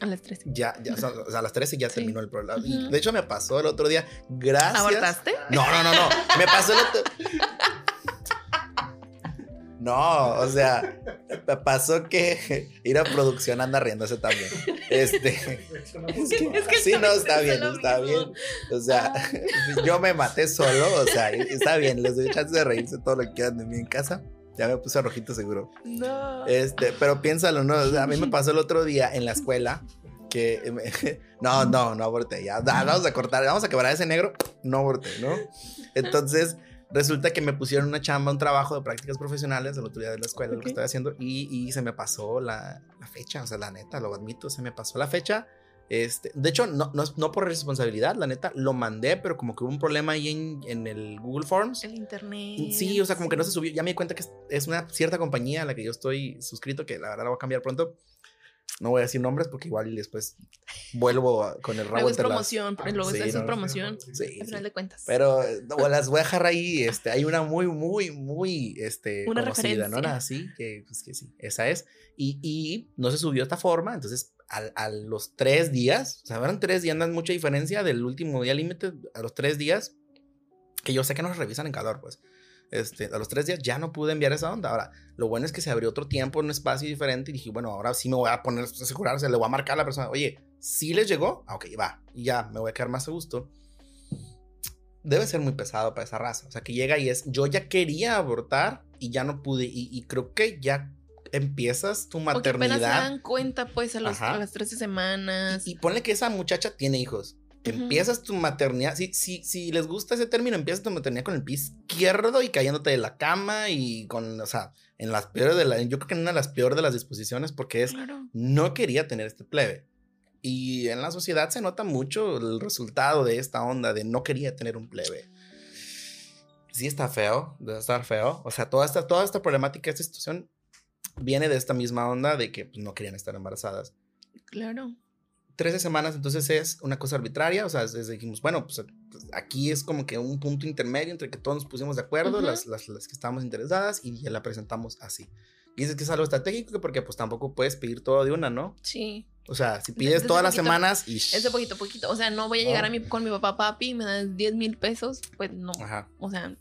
A las 13. Ya, ya, o sea, a las 13 ya terminó el programa. de hecho, me pasó el otro día. Gracias. ¿Abortaste? No, no, no, no. Me pasó el otro. No, o sea, pasó que ir a producción anda riéndose también. Este. Es que, sí, no, está bien, está bien. O sea, yo me maté solo, o sea, está bien, les doy chance de reírse todo lo que quieran de mí en casa. Ya me puse rojito seguro. No. Este, pero piénsalo, ¿no? a mí me pasó el otro día en la escuela que no, no, no aborté, ya, vamos a cortar, vamos a quebrar ese negro, no aborté, ¿no? Entonces, Resulta que me pusieron una chamba, un trabajo de prácticas profesionales el otro día de la escuela, lo que estaba haciendo, y, se me pasó la, fecha, o sea, la neta, lo admito, se me pasó la fecha. Este, de hecho, no, no, por responsabilidad, la neta, lo mandé, pero como que hubo un problema ahí en, en, el Google Forms. El internet. Sí, o sea, como que no se subió. Ya me di cuenta que es una cierta compañía a la que yo estoy suscrito, que la verdad la voy a cambiar pronto. No voy a decir nombres porque igual después vuelvo con el rabo luego es promoción, luego es promoción, sí, al final de cuentas. Pero las voy a dejar ahí, este, hay una muy, muy, muy, este, una conocida, ¿no? Así, que, pues que sí, esa es. Y, y no se subió esta forma, entonces a, a, los tres días, o sea, eran tres días, no mucha diferencia del último día límite a los tres días, que yo sé que nos revisan en calor, pues. Este, a los tres días ya no pude enviar esa onda. Ahora, lo bueno es que se abrió otro tiempo, un espacio diferente y dije, bueno, ahora sí me voy a poner a asegurarse, le voy a marcar a la persona, oye, si les llegó, ah, ok, va, y ya me voy a quedar más a gusto. Debe ser muy pesado para esa raza. O sea, que llega y es, yo ya quería abortar y ya no pude. Y, creo que ya empiezas tu maternidad. Porque apenas se dan cuenta, pues, a, las 13 semanas. Y, y, ponle que esa muchacha tiene hijos. Empiezas tu maternidad, si, si, si les gusta ese término, empiezas tu maternidad con el pie izquierdo y cayéndote de la cama y con, o sea, en las peores de la, yo creo que en una de las peores de las disposiciones porque es, no quería tener este plebe. Y en la sociedad se nota mucho el resultado de esta onda de no quería tener un plebe. sí está feo, debe estar feo. O sea, toda esta, toda esta problemática, esta situación viene de esta misma onda de que pues, no querían estar embarazadas. Claro. 13 semanas, entonces es una cosa arbitraria, o sea, dijimos, bueno, pues aquí es como que un punto intermedio entre que todos nos pusimos de acuerdo, las, las, las, que estábamos interesadas, y ya la presentamos así. Y dices que es algo estratégico porque pues tampoco puedes pedir todo de una, ¿no? Sí. O sea, si pides todas las semanas y... Es de poquito a poquito. O sea, no voy a llegar a mi, con mi papá, papi, me das 10 mil pesos, pues no. Ajá. O sea,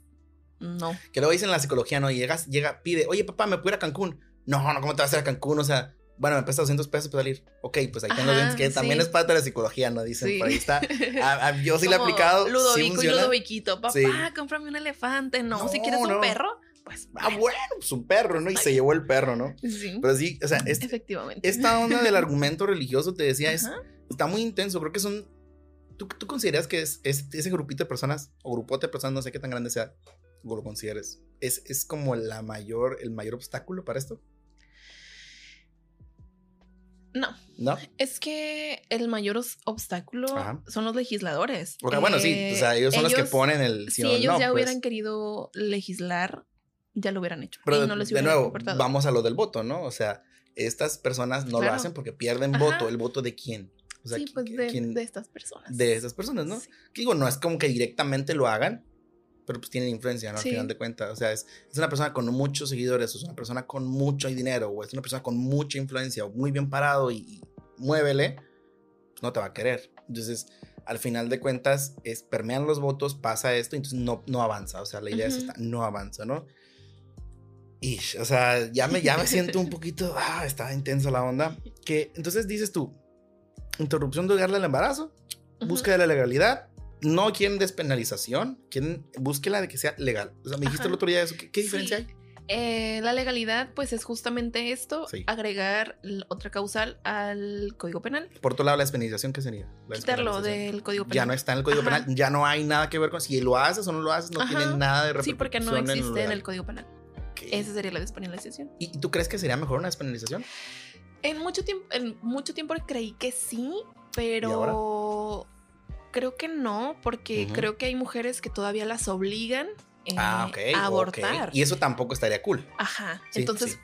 no. Que luego dicen en la psicología, ¿no? Llegas, llega, pide, oye papá, ¿me puedo ir a Cancún? No, no, ¿cómo te vas a ir a Cancún? O sea, bueno, me presta 200 pesos para salir. Ok, pues ahí tengo los que también es parte de la psicología, ¿no? Dicen, por ahí está. yo sí lo he aplicado. Ludovico y Ludoviquito. Papá, cómprame un elefante. No, si quieres un perro, pues. Ah, bueno, pues un perro, ¿no? Y se llevó el perro, ¿no? Sí. Pero sí, o sea, efectivamente. Esta onda del argumento religioso, te decía, es, está muy intenso. Creo que son. ¿Tú, tú consideras que es, ese grupito de personas, o grupote de personas, no sé qué tan grande sea, o lo consideres, es, es como la mayor, el mayor obstáculo para esto? No. ¿No? Es que el mayor obstáculo son los legisladores. Porque, bueno, sí, o sea, ellos son los que ponen el. Si, ellos ya pues. hubieran querido legislar, ya lo hubieran hecho. Pero de nuevo, vamos a lo del voto, ¿no? O sea, estas personas no lo hacen porque pierden voto. ¿El voto de quién? O sea, sí, pues de, estas personas. De estas personas, ¿no? Digo, no es como que directamente lo hagan, pero pues tienen influencia, ¿no? Al final de cuentas. O sea, es, es, una persona con muchos seguidores, o es una persona con mucho dinero, o es una persona con mucha influencia, o muy bien parado y, muévele, pues no te va a querer. Entonces, al final de cuentas, es permean los votos, pasa esto, entonces no, no avanza. O sea, la idea es esta, no avanza, ¿no? Y, o sea, ya me, ya me siento un poquito, ah, está intensa la onda. Que entonces dices tú, interrupción de darle el embarazo, búsqueda de la legalidad, no quieren despenalización, quieren búsquela de que sea legal. O sea, me dijiste el otro día eso. ¿Qué, diferencia hay? Eh, la legalidad, pues es justamente esto, agregar otra causal al Código Penal. Por otro lado, la despenalización, ¿qué sería? Quitarlo del Código Penal. Ya no está en el Código Penal, ya no hay nada que ver con si lo haces o no lo haces, no tiene nada de Sí, porque no existe en, el Código Penal. Esa sería la despenalización. ¿Y tú crees que sería mejor una despenalización? En mucho tiempo, en mucho tiempo creí que sí, pero creo que no, porque creo que hay mujeres que todavía las obligan ah, eh, a abortar. Y eso tampoco estaría cool. Ajá. Entonces,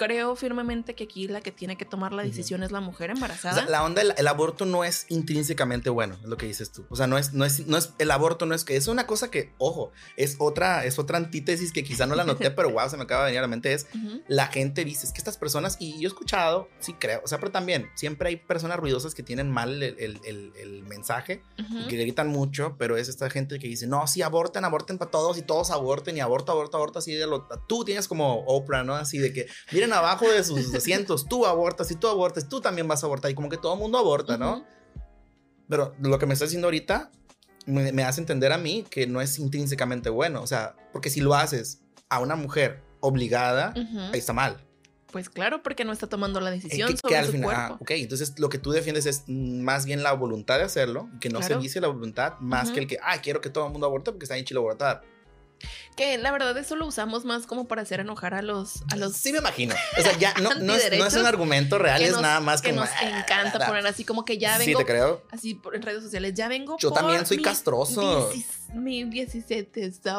creo firmemente que aquí la que tiene que tomar la decisión es la mujer embarazada. la onda, el, aborto no es intrínsecamente bueno, es lo que dices tú. O sea, no es, no es, no es, el aborto no es que, es una cosa que, ojo, es otra, es otra antítesis que quizá no la noté, pero wow, se me acaba de venir a la mente, es la gente dice, es que estas personas, y yo he escuchado, sí creo, o sea, pero también, siempre hay personas ruidosas que tienen mal el, el, el, mensaje y que gritan mucho, pero es esta gente que dice, no, sí, aborten, aborten para todos y todos aborten y aborto, aborto, aborto, así de lo, tú tienes como Oprah, ¿no? Así de que, miren abajo de sus asientos, tú abortas, y tú abortas, tú también vas a abortar, y como que todo el mundo aborta, ¿no? Pero lo que me está diciendo ahorita me, hace entender a mí que no es intrínsecamente bueno, o sea, porque si lo haces a una mujer obligada, ahí está mal. Pues claro, porque no está tomando la decisión sobre al su final, cuerpo. Ah, ok, entonces lo que tú defiendes es más bien la voluntad de hacerlo, que no se dice la voluntad, más que el que, ah, quiero que todo el mundo aborte porque está bien chido abortar. Que la verdad eso lo usamos más como para hacer enojar a los... A los sí, me imagino. O sea, ya no, no, es, un argumento real, es nada más que nos ah, encanta poner así como que ya vengo... Sí, te creo. Así en redes sociales, ya vengo Yo también soy castroso. Mi 17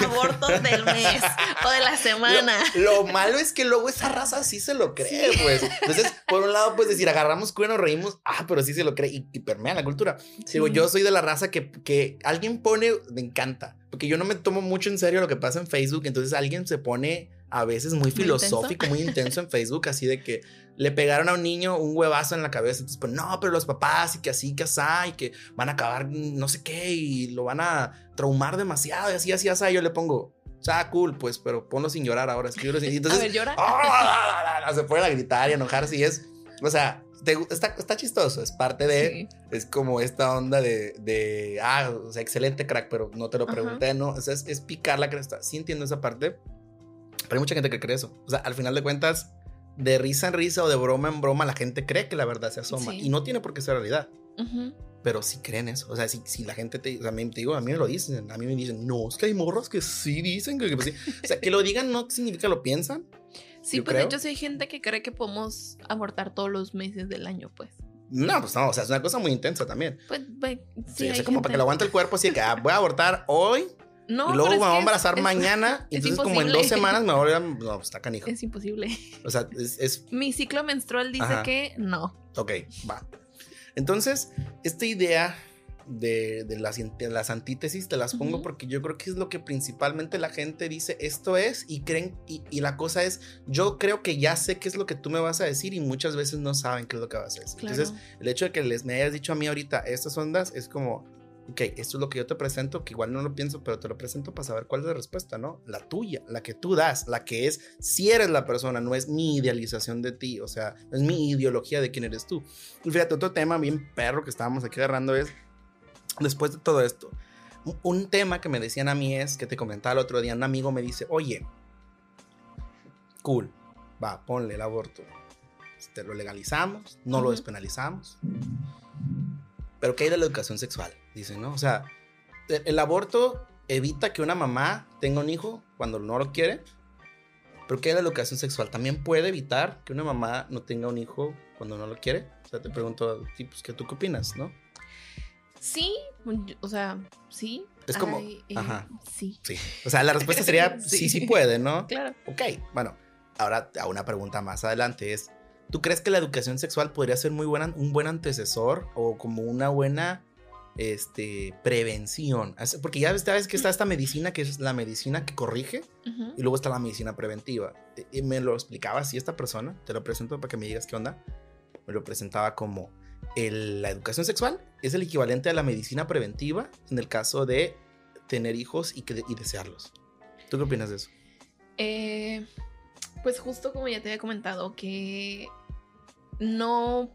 aborto del mes o de la semana. Lo, malo es que luego esa raza sí se lo cree, pues. Entonces, por un lado, pues decir, agarramos cuero, reímos, ah, pero sí se lo cree y, permea la cultura. Digo, yo soy de la raza que, que alguien pone, me encanta porque yo no me tomo mucho en serio lo que pasa en Facebook, entonces alguien se pone a veces muy filosófico, muy intenso en Facebook, así de que le pegaron a un niño un huevazo en la cabeza, entonces, pues no, pero los papás y que así, que así, y que van a acabar no sé qué y lo van a traumar demasiado y así, así, así, yo le pongo, o sea, cool, pues, pero ponlo sin llorar ahora. Entonces, a ver, llora. ¡ah! se puede a gritar y enojarse y es, o sea, está, está, chistoso, es parte de, es como esta onda de, de, ah, o sea, excelente crack, pero no te lo pregunté, ¿no? O sea, es, picar la cresta. Sí entiendo esa parte, pero hay mucha gente que cree eso. O sea, al final de cuentas, de risa en risa o de broma en broma, la gente cree que la verdad se asoma y no tiene por qué ser realidad. Pero sí creen eso. O sea, si, si la gente te, o sea, a mí, te digo, a mí me lo dicen, a mí me dicen, no, es que hay morros que sí dicen que, pues O sea, que lo digan no significa que lo piensan. Sí, pues de hecho sí hay gente que cree que podemos abortar todos los meses del año, pues. No, pues no, o sea, es una cosa muy intensa también. Pues, sí. es como para que lo aguante el cuerpo, así que ah, voy a abortar hoy No, y luego me voy a embarazar mañana. y entonces, como en dos semanas me voy a. No, pues está canijo. Es imposible. O sea, es. Mi ciclo menstrual dice que no. Ok, va. Entonces, esta idea de, las, las, antítesis te las pongo porque yo creo que es lo que principalmente la gente dice esto es y creen y, la cosa es yo creo que ya sé qué es lo que tú me vas a decir y muchas veces no saben qué es lo que vas a decir. Entonces el hecho de que les me hayas dicho a mí ahorita estas ondas es como ok, esto es lo que yo te presento, que igual no lo pienso, pero te lo presento para saber cuál es la respuesta, ¿no? La tuya, la que tú das, la que es, si eres la persona, no es mi idealización de ti, o sea, es mi ideología de quién eres tú. Y fíjate, otro tema bien perro que estábamos aquí agarrando es después de todo esto, un tema que me decían a mí es, que te comentaba el otro día, un amigo me dice, oye, cool, va, ponle el aborto. Este, lo legalizamos, no lo despenalizamos. Pero ¿qué hay de la educación sexual? Dicen, ¿no? O sea, el, el, aborto evita que una mamá tenga un hijo cuando no lo quiere. Pero ¿qué hay de la educación sexual? También puede evitar que una mamá no tenga un hijo cuando no lo quiere. O sea, te pregunto, pues, ¿qué tú qué opinas, no? Sí, o sea, sí. Es como. Eh, ajá. Sí. Sí. O sea, la respuesta sería sí. sí, puede, ¿no? Claro. Ok, bueno. Ahora, a una pregunta más adelante es: ¿tú crees que la educación sexual podría ser muy buena, un buen antecesor o como una buena este, prevención? Porque ya sabes que está esta medicina que es la medicina que corrige y luego está la medicina preventiva. Y me lo explicaba así esta persona, te lo presento para que me digas qué onda. Me lo presentaba como la educación sexual es el equivalente a la medicina preventiva en el caso de tener hijos y, que, desearlos. ¿Tú qué opinas de eso? Eh, pues justo como ya te había comentado, que no,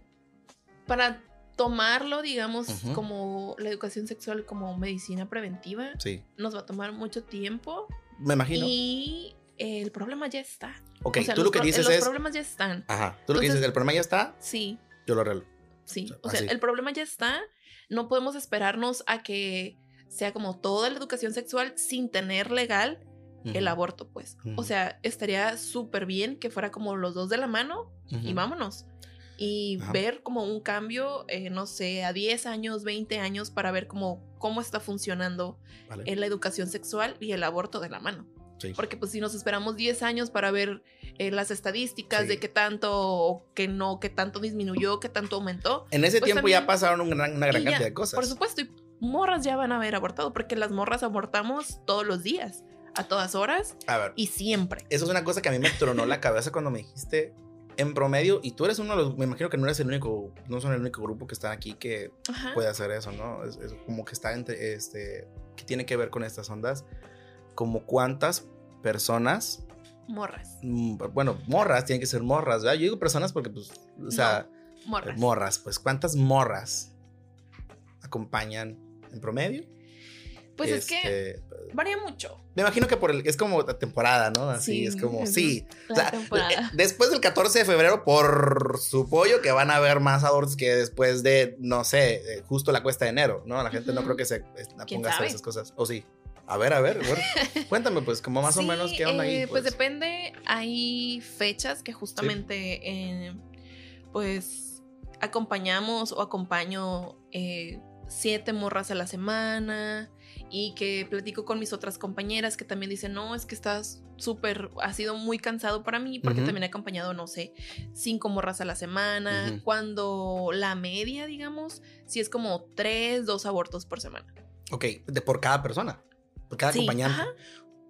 para tomarlo, digamos, como la educación sexual como medicina preventiva, sí. nos va a tomar mucho tiempo. Me imagino. Y el problema ya está. Ok, tú lo que dices es... Los problemas ya están. Ajá, tú lo que dices, el problema ya está. Sí. Yo lo arreglo. Sí, o sea, el problema ya está. No podemos esperarnos a que sea como toda la educación sexual sin tener legal el aborto, pues. O sea, estaría súper bien que fuera como los dos de la mano y vámonos. Y ver como un cambio, eh, no sé, a 10 años, 20 años para ver cómo, cómo está funcionando en la educación sexual y el aborto de la mano. Porque pues si nos esperamos 10 años para ver eh, las estadísticas de qué tanto o qué no, qué tanto disminuyó, qué tanto aumentó. En ese pues, tiempo ya pasaron una gran, cantidad de cosas. Por supuesto, y morras ya van a haber abortado porque las morras abortamos todos los días, a todas horas a ver, y siempre. Eso es una cosa que a mí me tronó la cabeza cuando me dijiste en promedio, y tú eres uno de los, me imagino que no eres el único, no son el único grupo que están aquí que puede hacer eso, ¿no? Es, es, como que está entre, este, que tiene que ver con estas ondas, como cuántas personas. Morras. Mm, bueno, morras, tienen que ser morras, ¿verdad? Yo digo personas porque, pues, o sea, morras. morras. Pues, ¿cuántas morras acompañan en promedio? Pues es que este, varía mucho. Me imagino que por el, es como la temporada, ¿no? Así es como, sí. Eh, después del 14 de febrero, por su pollo, que van a haber más abortos que después de, no sé, eh, justo la cuesta de enero, ¿no? La gente no creo que se ponga a hacer esas cosas. O sí. A ver, a ver, cuéntame pues como más o menos qué onda ahí. Eh, pues. pues. depende, hay fechas que justamente eh, pues acompañamos o acompaño eh, siete morras a la semana y que platico con mis otras compañeras que también dicen, no, es que estás súper, ha sido muy cansado para mí porque también he acompañado, no sé, cinco morras a la semana, cuando la media, digamos, si es como tres, dos abortos por semana. Ok, de por cada persona. Por cada acompañante.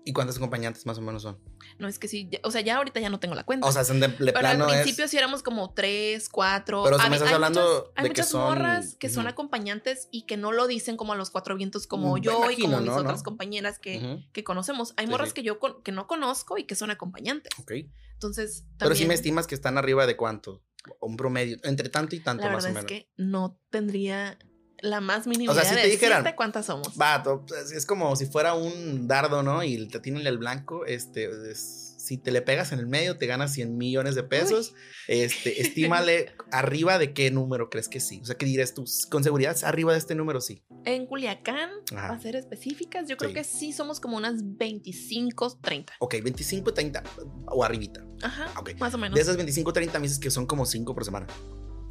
¿Y cuántos acompañantes más o menos son? No, es que sí, o sea, ya ahorita ya no tengo la cuenta. O sea, son de, Pero al principio sí éramos como tres, cuatro. Pero si me estás hablando de que son... morras que son acompañentes y que no lo dicen como a los cuatro vientos como mm, yo y como mis otras compañeras que, que, conocemos. Hay morras que yo que no conozco y que son acompañantes. Ok. Entonces, también... Pero si me estimas que están arriba de cuánto? Un promedio, entre tanto y tanto más o menos. es que no tendría la más mínima o sea, si te dijeran, cuántas somos. Vato, pues, es como si fuera un dardo, ¿no? Y te tienen el blanco, este, si te le pegas en el medio, te ganas 100 millones de pesos. Este, estímale arriba de qué número crees que sí. O sea, ¿qué dirás tú? Con seguridad, arriba de este número sí. En Culiacán, Ajá. para ser específicas, yo creo que sí somos como unas 25, 30. Ok, 25, 30 o arribita. Ajá. Más o menos. De esas 25, 30 me dices que son como 5 por semana.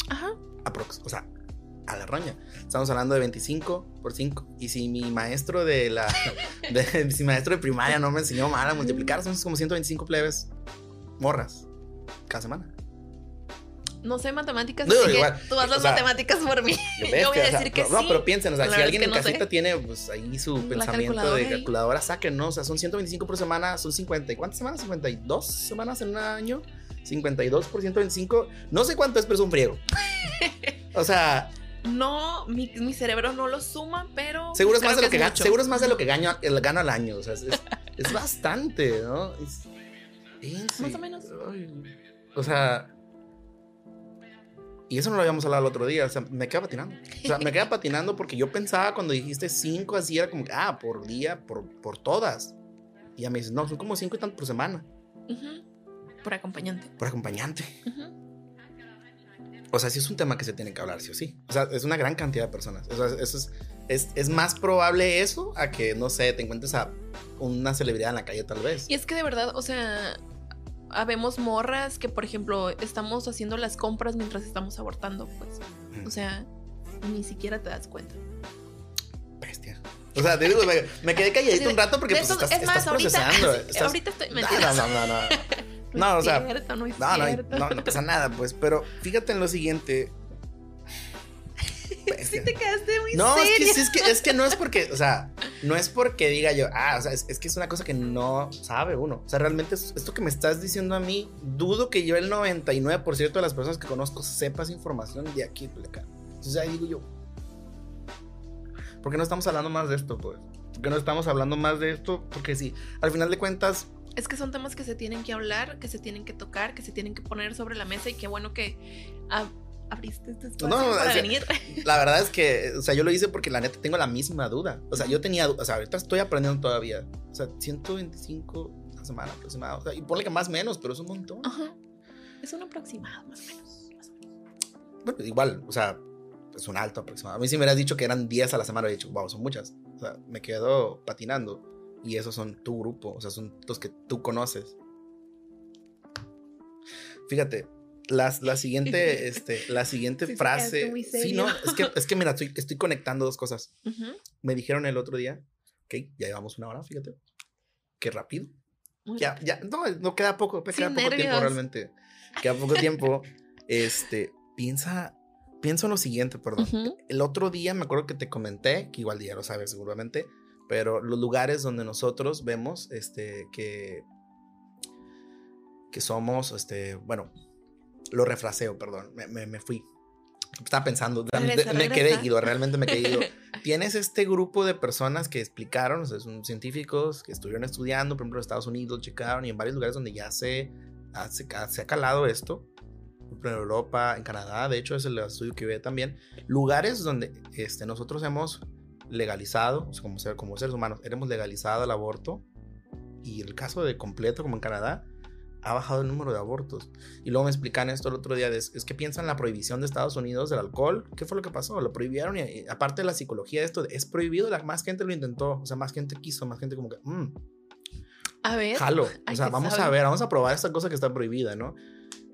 Ajá. Aprox. O sea, a la roña. Estamos hablando de 25 por 5. Y si mi maestro de la. De, si mi maestro de primaria no me enseñó mal a multiplicar, son como 125 plebes morras cada semana. No sé matemáticas, así que tú haz las matemáticas por mí. Yo voy a decir que sí. No, pero piensen, o sea, si alguien en casita tiene pues ahí su pensamiento de calculadora, saquen, ¿no? O sea, son 125 por semana, son 50. ¿Y cuántas semanas? ¿52 semanas en un año? 52 por 125. No sé cuánto es, pero es un friego. O sea, no, mi, mi, cerebro no lo suma, pero. Seguro es, más de, lo que, gano, seguro es más de lo que gano, gano al año. O sea, es, es, bastante, ¿no? más o menos. o sea. Y eso no lo habíamos hablado el otro día. O sea, me queda patinando. O sea, me queda patinando porque yo pensaba cuando dijiste cinco así, era como que, ah, por día, por, por todas. Y ya me dices, no, son como cinco y tanto por semana. Por acompañante. Por acompañante. O sea, sí es un tema que se tiene que hablar, sí o sí. O sea, es una gran cantidad de personas. O sea, eso es, es, es, más probable eso a que, no sé, te encuentres a una celebridad en la calle tal vez. Y es que de verdad, o sea, habemos morras que, por ejemplo, estamos haciendo las compras mientras estamos abortando, pues. O sea, ni siquiera te das cuenta. Bestia. O sea, te digo, me, quedé calladito un rato porque pues, estás, estás procesando. Ahorita estoy. Mentira. No, no, no, no. No, o sea. no, no, no, pasa nada, pues. Pero fíjate en lo siguiente. sí te quedaste muy No, es que, es, que, es que no es porque, o sea, no es porque diga yo, ah, o sea, es, que es una cosa que no sabe uno. O sea, realmente esto que me estás diciendo a mí, dudo que yo el 99% de las personas que conozco sepas información de aquí de acá. Entonces ahí digo yo, ¿por qué no estamos hablando más de esto, pues? ¿Por qué no estamos hablando más de esto? Porque sí, al final de cuentas, es que son temas que se tienen que hablar, que se tienen que tocar, que se tienen que poner sobre la mesa y qué bueno que abriste este espacio para venir. La verdad es que, o sea, yo lo hice porque la neta tengo la misma duda. O sea, yo tenía, o sea, ahorita estoy aprendiendo todavía. O sea, 125 a la semana aproximado. O sea, y ponle que más menos, pero es un montón. Ajá. Es un aproximado, más o menos. Bueno, igual, o sea, es un alto aproximado. A mí si me hubieras dicho que eran 10 a la semana, he dicho, wow, son muchas. O sea, me quedo patinando y esos son tu grupo, o sea, son los que tú conoces. Fíjate, la, la siguiente, este, la siguiente frase. Sí, no, es que, es que mira, estoy, estoy conectando dos cosas. Me dijeron el otro día, ok, ya llevamos una hora, fíjate. Qué rápido. ya, ya, no, no queda poco, queda poco tiempo realmente. Queda poco tiempo. Este, piensa, piensa en lo siguiente, perdón. El otro día me acuerdo que te comenté, que igual ya lo sabes seguramente, pero los lugares donde nosotros vemos este, que, que somos, este, bueno, lo refraseo, perdón, me, me, fui. Estaba pensando, me quedé ido, realmente me quedé ido. Tienes este grupo de personas que explicaron, o sea, son científicos que estuvieron estudiando, por ejemplo, en Estados Unidos, checaron y en varios lugares donde ya se, se, se ha calado esto, en Europa, en Canadá, de hecho es el estudio que ve también, lugares donde este, nosotros hemos legalizado, como, ser, como seres humanos, hemos legalizado el aborto y el caso de completo, como en Canadá, ha bajado el número de abortos. Y luego me explican esto el otro día, es, que piensan en la prohibición de Estados Unidos del alcohol. ¿Qué fue lo que pasó? Lo prohibieron y, aparte de la psicología de esto, es prohibido, la, más gente lo intentó, o sea, más gente quiso, más gente como que... Mm, a ver. Jalo. O sea, vamos a ver, vamos a probar esta cosa que está prohibida, ¿no?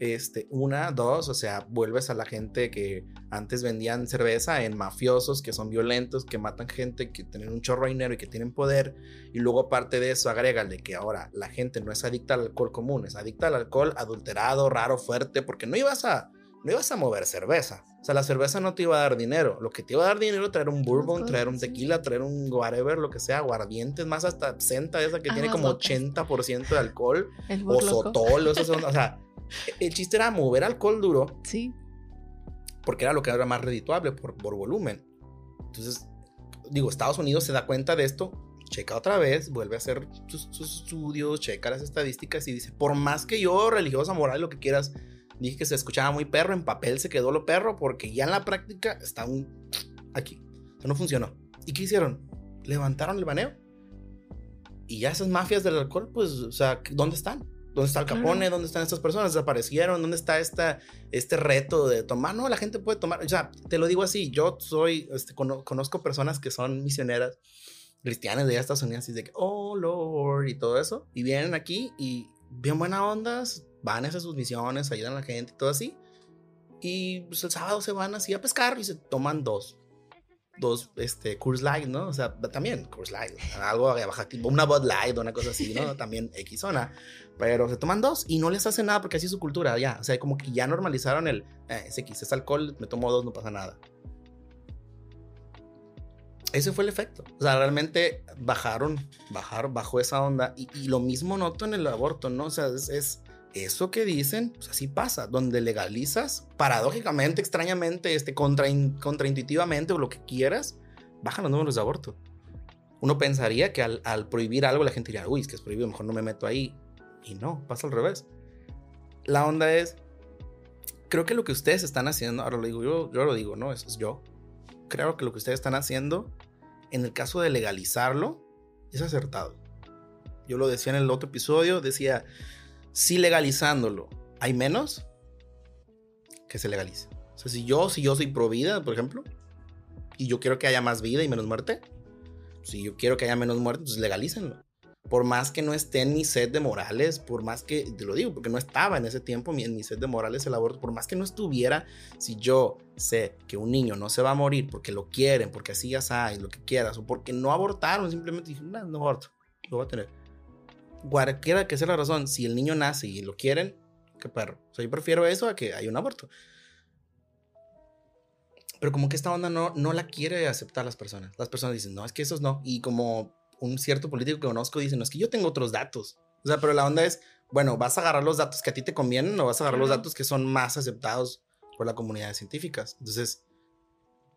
Este, una, dos, o sea, vuelves a la gente que antes vendían cerveza en mafiosos que son violentos, que matan gente, que tienen un chorro de dinero y que tienen poder. Y luego, aparte de eso, agrégale que ahora la gente no es adicta al alcohol común, es adicta al alcohol adulterado, raro, fuerte, porque no ibas a, no ibas a mover cerveza. O sea, la cerveza no te iba a dar dinero. Lo que te iba a dar dinero traer un bourbon, traer un tequila, traer un whatever, lo que sea, aguardientes, más hasta absenta esa que tiene como 80% de alcohol. o sotol, o sea, el chiste era mover alcohol duro. Sí. Porque era lo que era más redituable por, por volumen. Entonces, digo, Estados Unidos se da cuenta de esto, checa otra vez, vuelve a hacer sus, estudios, checa las estadísticas y dice, por más que yo, religiosa, moral, lo que quieras, dije que se escuchaba muy perro, en papel se quedó lo perro, porque ya en la práctica está un... aquí. O no funcionó. ¿Y qué hicieron? Levantaron el baneo. Y ya esas mafias del alcohol, pues, o sea, ¿dónde están? ¿Dónde está el Capone? ¿Dónde están estas personas? ¿Desaparecieron? ¿Dónde está esta, este reto de tomar? No, la gente puede tomar. O sea, te lo digo así. Yo soy, este, conozco personas que son misioneras cristianas de Estados Unidos y de que, oh Lord, y todo eso. Y vienen aquí y bien buena ondas, van a hacer sus misiones, ayudan a la gente y todo así. Y pues el sábado se van así a pescar y se toman dos. Dos, este, Coors Light, ¿no? O sea, también Coors Light, algo una Bud Light una cosa así, ¿no? También X zona. Pero se toman dos y no les hace nada porque así es su cultura, ya. O sea, como que ya normalizaron el, eh, es alcohol, me tomo dos, no pasa nada. Ese fue el efecto. O sea, realmente bajaron, bajaron, bajó esa onda. Y, lo mismo noto en el aborto, ¿no? O sea, es, eso que dicen, pues así pasa. Donde legalizas, paradójicamente, extrañamente, este, contra, contraintuitivamente o lo que quieras, bajan los números de aborto. Uno pensaría que al, prohibir algo la gente diría, uy, es que es prohibido, mejor no me meto ahí. Y no, pasa al revés. La onda es, creo que lo que ustedes están haciendo, ahora lo digo yo, yo lo digo, ¿no? Eso es yo creo que lo que ustedes están haciendo, en el caso de legalizarlo, es acertado. Yo lo decía en el otro episodio, decía, si legalizándolo hay menos, que se legalice. O sea, si yo, si yo soy pro vida, por ejemplo, y yo quiero que haya más vida y menos muerte, si yo quiero que haya menos muerte, pues legalícenlo por más que no esté en mi set de morales, por más que, te lo digo, porque no estaba en ese tiempo en mi set de morales el aborto, por más que no estuviera, si yo sé que un niño no se va a morir porque lo quieren, porque así ya sabes, lo que quieras, o porque no abortaron, simplemente dije, no, no aborto, lo voy a tener. Cualquiera que sea la razón, si el niño nace y lo quieren, qué perro. O sea, yo prefiero eso a que haya un aborto. Pero como que esta onda no, no la quiere aceptar las personas. Las personas dicen, no, es que esos no. Y como un cierto político que conozco dice, no, es que yo tengo otros datos. O sea, pero la onda es, bueno, vas a agarrar los datos que a ti te convienen o vas a agarrar los datos que son más aceptados por la comunidad de científicas. Entonces,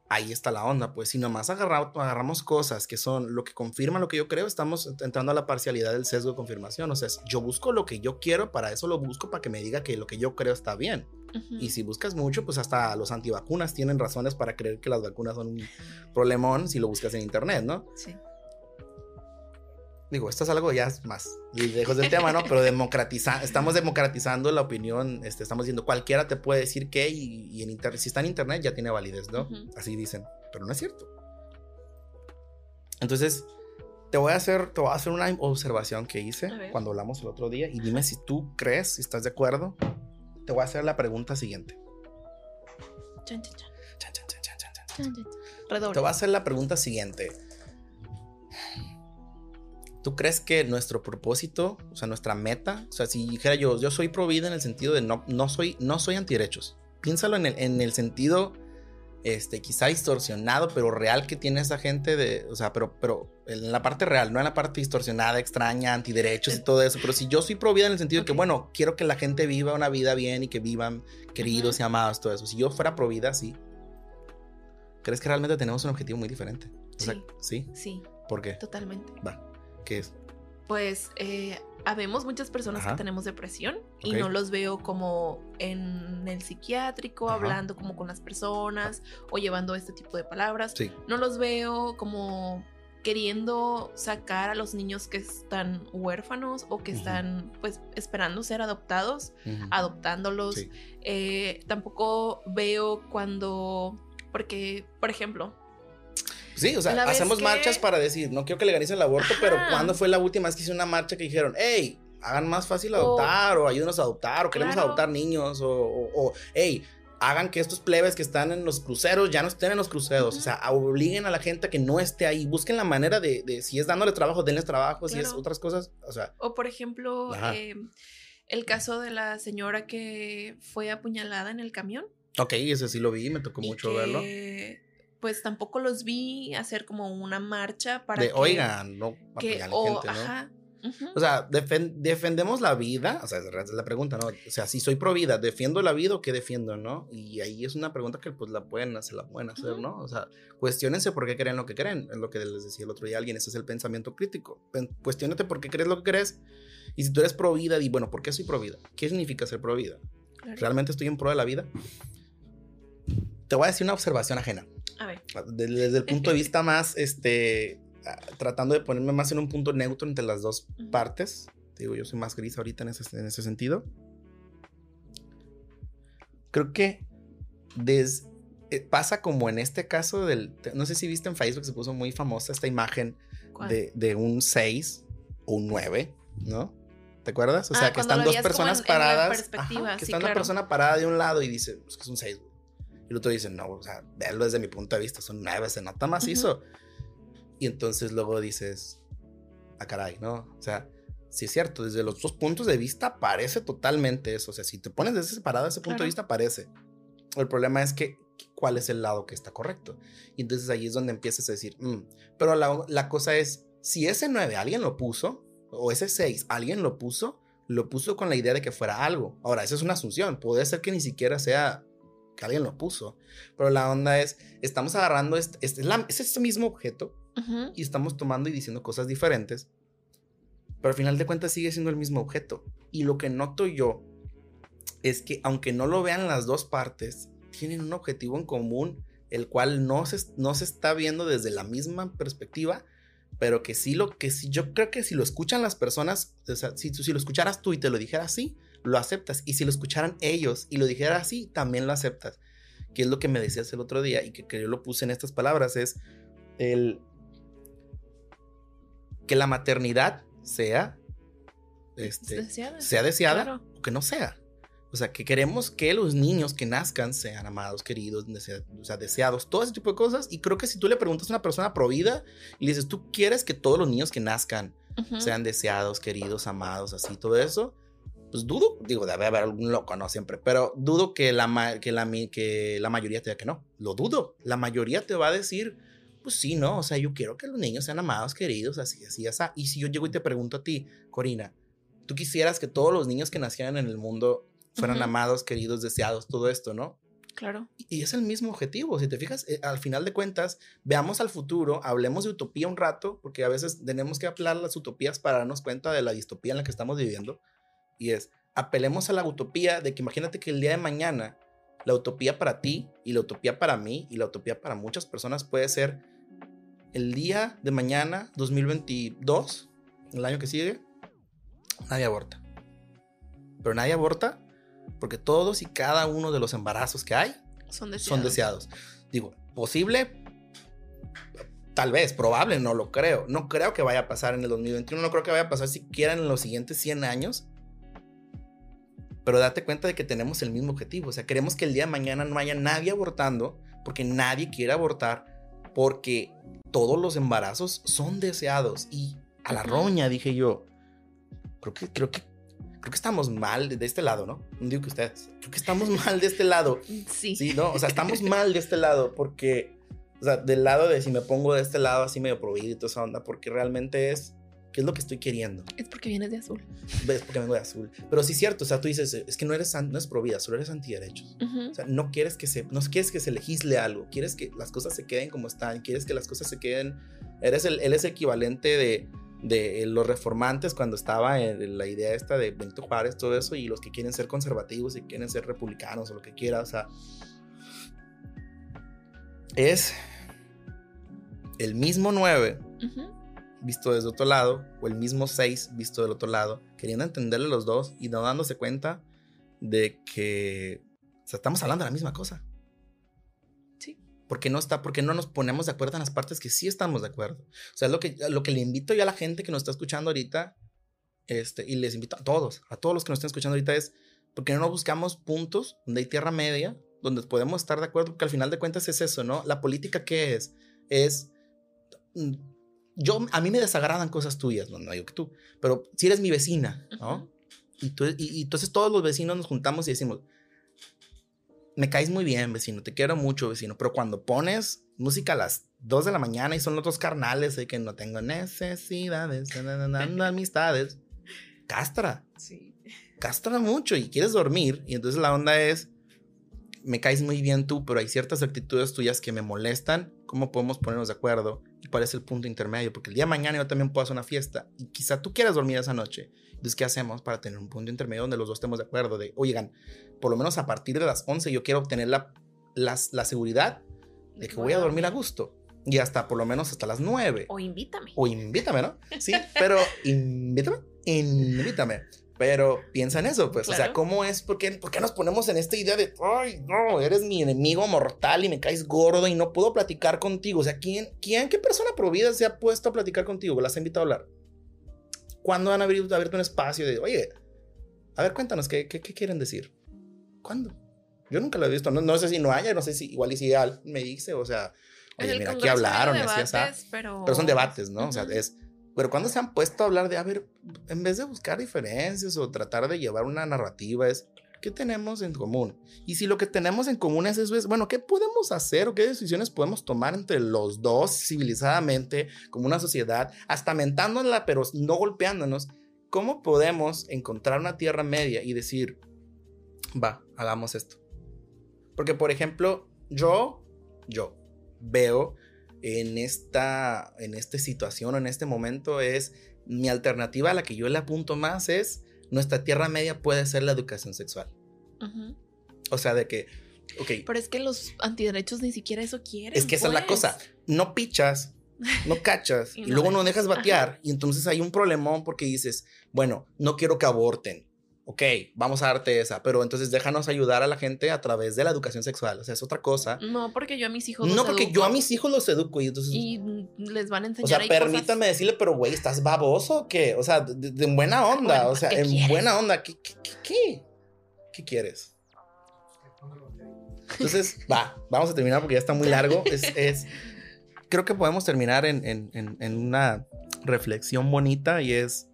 ahí está la onda. Pues si nomás agarramos cosas que son lo que confirma lo que yo creo, estamos entrando a la parcialidad del sesgo de confirmación. O sea, yo busco lo que yo quiero, para eso lo busco, para que me diga que lo que yo creo está bien. Y si buscas mucho, pues hasta los antivacunas tienen razones para creer que las vacunas son un problemón si lo buscas en internet, ¿no? Sí digo, esto es algo ya más lejos del tema, ¿no? Pero democratiza, estamos democratizando la opinión, este, estamos diciendo, cualquiera te puede decir que y, en internet, si está en internet ya tiene validez, ¿no? Así dicen, pero no es cierto. Entonces, te voy a hacer, te voy a hacer una observación que hice cuando hablamos el otro día y dime si tú crees, si estás de acuerdo. Te voy a hacer la pregunta siguiente. Te voy a hacer la pregunta siguiente. ¿Tú crees que nuestro propósito, o sea, nuestra meta, o sea, si dijera yo, yo soy pro vida en el sentido de no, no soy, no soy antiderechos. Piénsalo en el, en el sentido, este, quizá distorsionado, pero real que tiene esa gente de, o sea, pero, pero en la parte real, no en la parte distorsionada, extraña, antiderechos y todo eso. Pero si yo soy pro vida en el sentido de que, bueno, quiero que la gente viva una vida bien y que vivan queridos y amados, todo eso. Si yo fuera pro vida, sí. ¿Crees que realmente tenemos un objetivo muy diferente? sí. sí. Sí. ¿Por qué? Totalmente. Va. ¿Qué es? Pues eh, habemos muchas personas que tenemos depresión y no los veo como en el psiquiátrico hablando como con las personas o llevando este tipo de palabras. No los veo como queriendo sacar a los niños que están huérfanos o que están pues esperando ser adoptados, adoptándolos. Eh, tampoco veo cuando, porque, por ejemplo, Sí, o sea, hacemos marchas para decir, no quiero que legalicen el aborto, pero ¿cuándo fue la última vez que hice una marcha que dijeron, hey, hagan más fácil adoptar, o, ayúdenos a adoptar, o queremos adoptar niños, o, o, hey, hagan que estos plebes que están en los cruceros ya no estén en los cruceros. O sea, obliguen a la gente a que no esté ahí. Busquen la manera de, de si es dándole trabajo, denles trabajo, si es otras cosas. O sea. O por ejemplo, em, el caso de la señora que fue apuñalada en el camión. Ok, ese sí lo vi, me tocó mucho verlo pues tampoco los vi hacer como una marcha para de, oigan, no que, o, gente, ¿no? Ajá, O sea, defendemos la vida, o sea, es la pregunta, ¿no? O sea, si soy pro vida, ¿defiendo la vida o qué defiendo, no? Y ahí es una pregunta que pues la pueden hacer, la pueden hacer, ¿no? O sea, cuestionense por qué creen lo que creen, es lo que les decía el otro día a alguien, ese es el pensamiento crítico. Cuestiónate por qué crees lo que crees. Y si tú eres pro vida, di, bueno, ¿por qué soy pro vida? ¿Qué significa ser pro vida? ¿Realmente estoy en pro de la vida? Te voy a decir una observación ajena. A ver. Desde, el punto de vista más, este, tratando de ponerme más en un punto neutro entre las dos partes. Digo, yo soy más gris ahorita en ese, en ese sentido. Creo que des, eh, pasa como en este caso del... No sé si viste en Facebook, se puso muy famosa esta imagen de, de, un 6 o un 9, ¿no? ¿Te acuerdas? O sea, Ah, que cuando están dos personas en- paradas. ajá, que sí, está una claro. persona parada de un lado y dice, pues que es un 6, güey. Y el otro dice, no, o sea, véanlo desde mi punto de vista, son 9, se nota macizo. Y entonces luego dices, ah, caray, ¿no? O sea, sí es cierto, desde los dos puntos de vista parece totalmente eso. O sea, si te pones desde separado ese punto Claro. de vista, parece. El problema es que, ¿cuál es el lado que está correcto? Y entonces ahí es donde empiezas a decir, "Mm". pero la, la cosa es, si ese 9 alguien lo puso, o ese 6 alguien lo puso, lo puso con la idea de que fuera algo. Ahora, esa es una asunción. Puede ser que ni siquiera sea que alguien lo puso. Pero la onda es, estamos agarrando este, este, la- es este mismo objeto y estamos tomando y diciendo cosas diferentes, pero al final de cuentas sigue siendo el mismo objeto. Y lo que noto yo es que aunque no lo vean las dos partes, tienen un objetivo en común, el cual no se, no se está viendo desde la misma perspectiva, pero que sí lo que sí, yo creo que si lo escuchan las personas, o sea, si, tú- si lo escucharas tú y te lo dijera así, lo aceptas. Y si lo escucharan ellos y lo dijera así, también lo aceptas. Que es lo que me decías el otro día y que, que yo lo puse en estas palabras, es el que la maternidad sea este, Deseada. sea deseada Claro. o que no sea. O sea, que queremos que los niños que nazcan sean amados, queridos, desea- o sea, deseados, todo ese tipo de cosas. Y creo que si tú le preguntas a una persona provida y le dices, ¿tú quieres que todos los niños que nazcan sean deseados, queridos, amados, así, todo eso? Pues dudo, digo, debe haber algún loco, no siempre, pero dudo que la, que la, que la mayoría te diga que no. Lo dudo. La mayoría te va a decir, pues sí, no, o sea, yo quiero que los niños sean amados, queridos, así, así, así. Y si yo llego y te pregunto a ti, Corina, ¿tú quisieras que todos los niños que nacieran en el mundo fueran amados, queridos, deseados, todo esto, ¿no? Claro. Y es el mismo objetivo. Si te fijas, eh, al final de cuentas, veamos al futuro, hablemos de utopía un rato, porque a veces tenemos que hablar las utopías para darnos cuenta de la distopía en la que estamos viviendo. Y es, apelemos a la utopía de que imagínate que el día de mañana, la utopía para ti y la utopía para mí y la utopía para muchas personas puede ser el día de mañana, 2022, el año que sigue, nadie aborta. Pero nadie aborta porque todos y cada uno de los embarazos que hay Son deseados. son deseados. Digo, posible, tal vez, probable, no lo creo. No creo que vaya a pasar en el 2021, no creo que vaya a pasar siquiera en los siguientes 100 años. Pero date cuenta de que tenemos el mismo objetivo. O sea, queremos que el día de mañana no haya nadie abortando, porque nadie quiere abortar, porque todos los embarazos son deseados. Y a la roña, dije yo, creo que, creo que, creo que estamos mal de, de este lado, ¿no? No digo que ustedes, creo que estamos mal de este lado. Sí. Sí, no, o sea, estamos mal de este lado porque, o sea, del lado de si me pongo de este lado así medio prohibido y toda esa onda, porque realmente es, ¿qué es lo que estoy queriendo? Es porque vienes de azul. ¿Ves? Porque vengo de azul. Pero sí es cierto, o sea, tú dices, es que no eres, no es provida, solo eres antiderechos. O sea, no quieres que se, no quieres que se legisle algo, quieres que las cosas se queden como están, quieres que las cosas se queden, eres el, él es equivalente de, de los reformantes cuando estaba en la idea esta de Benito Juárez, todo eso, y los que quieren ser conservativos y quieren ser republicanos o lo que quiera, o sea, es el mismo 9 Ujú. Visto desde otro lado, o el mismo 6 visto del otro lado, queriendo entenderle los dos y no dándose cuenta de que o sea, estamos hablando de la misma cosa. Sí. Porque no está, porque no nos ponemos de acuerdo en las partes que sí estamos de acuerdo. O sea, es lo que, lo que le invito yo a la gente que nos está escuchando ahorita, este, y les invito a todos, a todos los que nos estén escuchando ahorita, es porque no buscamos puntos donde hay tierra media, donde podemos estar de acuerdo, porque al final de cuentas es eso, ¿no? La política, ¿qué es? Es. Yo, a mí me desagradan cosas tuyas, no, no digo que tú, pero si eres mi vecina, ¿no? Y, tú- y- y entonces todos los vecinos nos juntamos y decimos, me caes muy bien, vecino, te quiero mucho, vecino, pero cuando pones música a las 2 de la mañana y son los otros carnales de que no tengo necesidades, na, na, na, amistades, castra, Sí. castra mucho y quieres dormir y entonces la onda es, me caes muy bien tú, pero hay ciertas actitudes tuyas que me molestan, ¿cómo podemos ponernos de acuerdo? ¿Y cuál es el punto intermedio? Porque el día de mañana yo también puedo hacer una fiesta y quizá tú quieras dormir esa noche. Entonces, ¿qué hacemos para tener un punto intermedio donde los dos estemos de acuerdo? De, oigan, por lo menos a partir de las 11 yo quiero obtener la, las- la seguridad de que voy a dormir a gusto. Y hasta por lo menos hasta las 9. O invítame. O invítame, ¿no? Sí, pero invítame, invítame. Pero piensa en eso, pues. O sea. ¿cómo es? ¿Por qué, ¿Por qué nos ponemos en esta idea de, ay, no, eres mi enemigo mortal y me caes gordo y no puedo platicar contigo? O sea, ¿quién, quién qué persona provida se ha puesto a platicar contigo? ¿Las ha invitado a hablar? ¿Cuándo van a abrir, abierto un espacio de, oye, a ver, cuéntanos, ¿qué, qué, qué quieren decir? ¿Cuándo? Yo nunca lo he visto. No, no sé si no haya, no sé si igual y si me dice, o sea, oye, mira, aquí hablaron, debates, así, pero... pero son debates, ¿no? O sea, es. Pero cuando se han puesto a hablar de, a ver, en vez de buscar diferencias o tratar de llevar una narrativa, es ¿qué tenemos en común? Y si lo que tenemos en común es eso, es, bueno, ¿qué podemos hacer o qué decisiones podemos tomar entre los dos civilizadamente, como una sociedad, hasta mentándola, pero no golpeándonos? ¿Cómo podemos encontrar una tierra media y decir, va, hagamos esto? Porque, por ejemplo, yo, yo veo en esta, en esta situación, en este momento, es mi alternativa a la que yo le apunto más es nuestra tierra media puede ser la educación sexual. O sea, de que, ok. Pero es que los antiderechos ni siquiera eso quieren. Es que esa es la cosa. Pues. No pichas, no cachas y, y luego no dejas batear. Y entonces hay un problemón porque dices, bueno, no quiero que aborten ok, vamos a darte esa, pero entonces déjanos ayudar a la gente a través de la educación sexual. O sea, es otra cosa. No, porque yo a mis hijos los No, porque yo a mis hijos los educo y entonces. Y les van a enseñar. O sea, permítame decirle, pero güey, ¿estás baboso o qué? O sea, de, buena onda. o sea, en buena onda. ¿Qué, qué, qué, qué? quieres? Entonces, va, vamos a terminar porque ya está muy largo. Es, es creo que podemos terminar en, en, en una reflexión bonita y es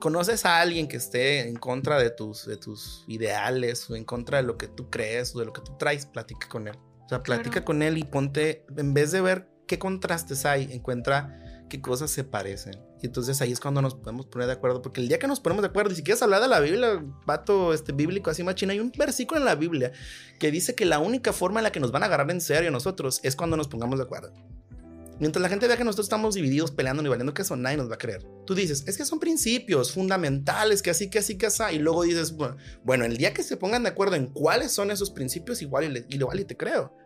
conoces a alguien que esté en contra de tus, de tus ideales o en contra de lo que tú crees o de lo que tú traes, platica con él. O sea, platica con él y ponte, en vez de ver qué contrastes hay, encuentra qué cosas se parecen. Y entonces ahí es cuando nos podemos poner de acuerdo, porque el día que nos ponemos de acuerdo, y si quieres hablar de la Biblia, vato este, bíblico así machina, hay un versículo en la Biblia que dice que la única forma en la que nos van a agarrar en serio nosotros es cuando nos pongamos de acuerdo. Mientras la gente vea que nosotros estamos divididos, peleando ni valiendo que eso, nadie nos va a creer. Tú dices, es que son principios fundamentales, que así, que así, que así. Y luego dices, bueno, el día que se pongan de acuerdo en cuáles son esos principios, igual y, igual y te creo.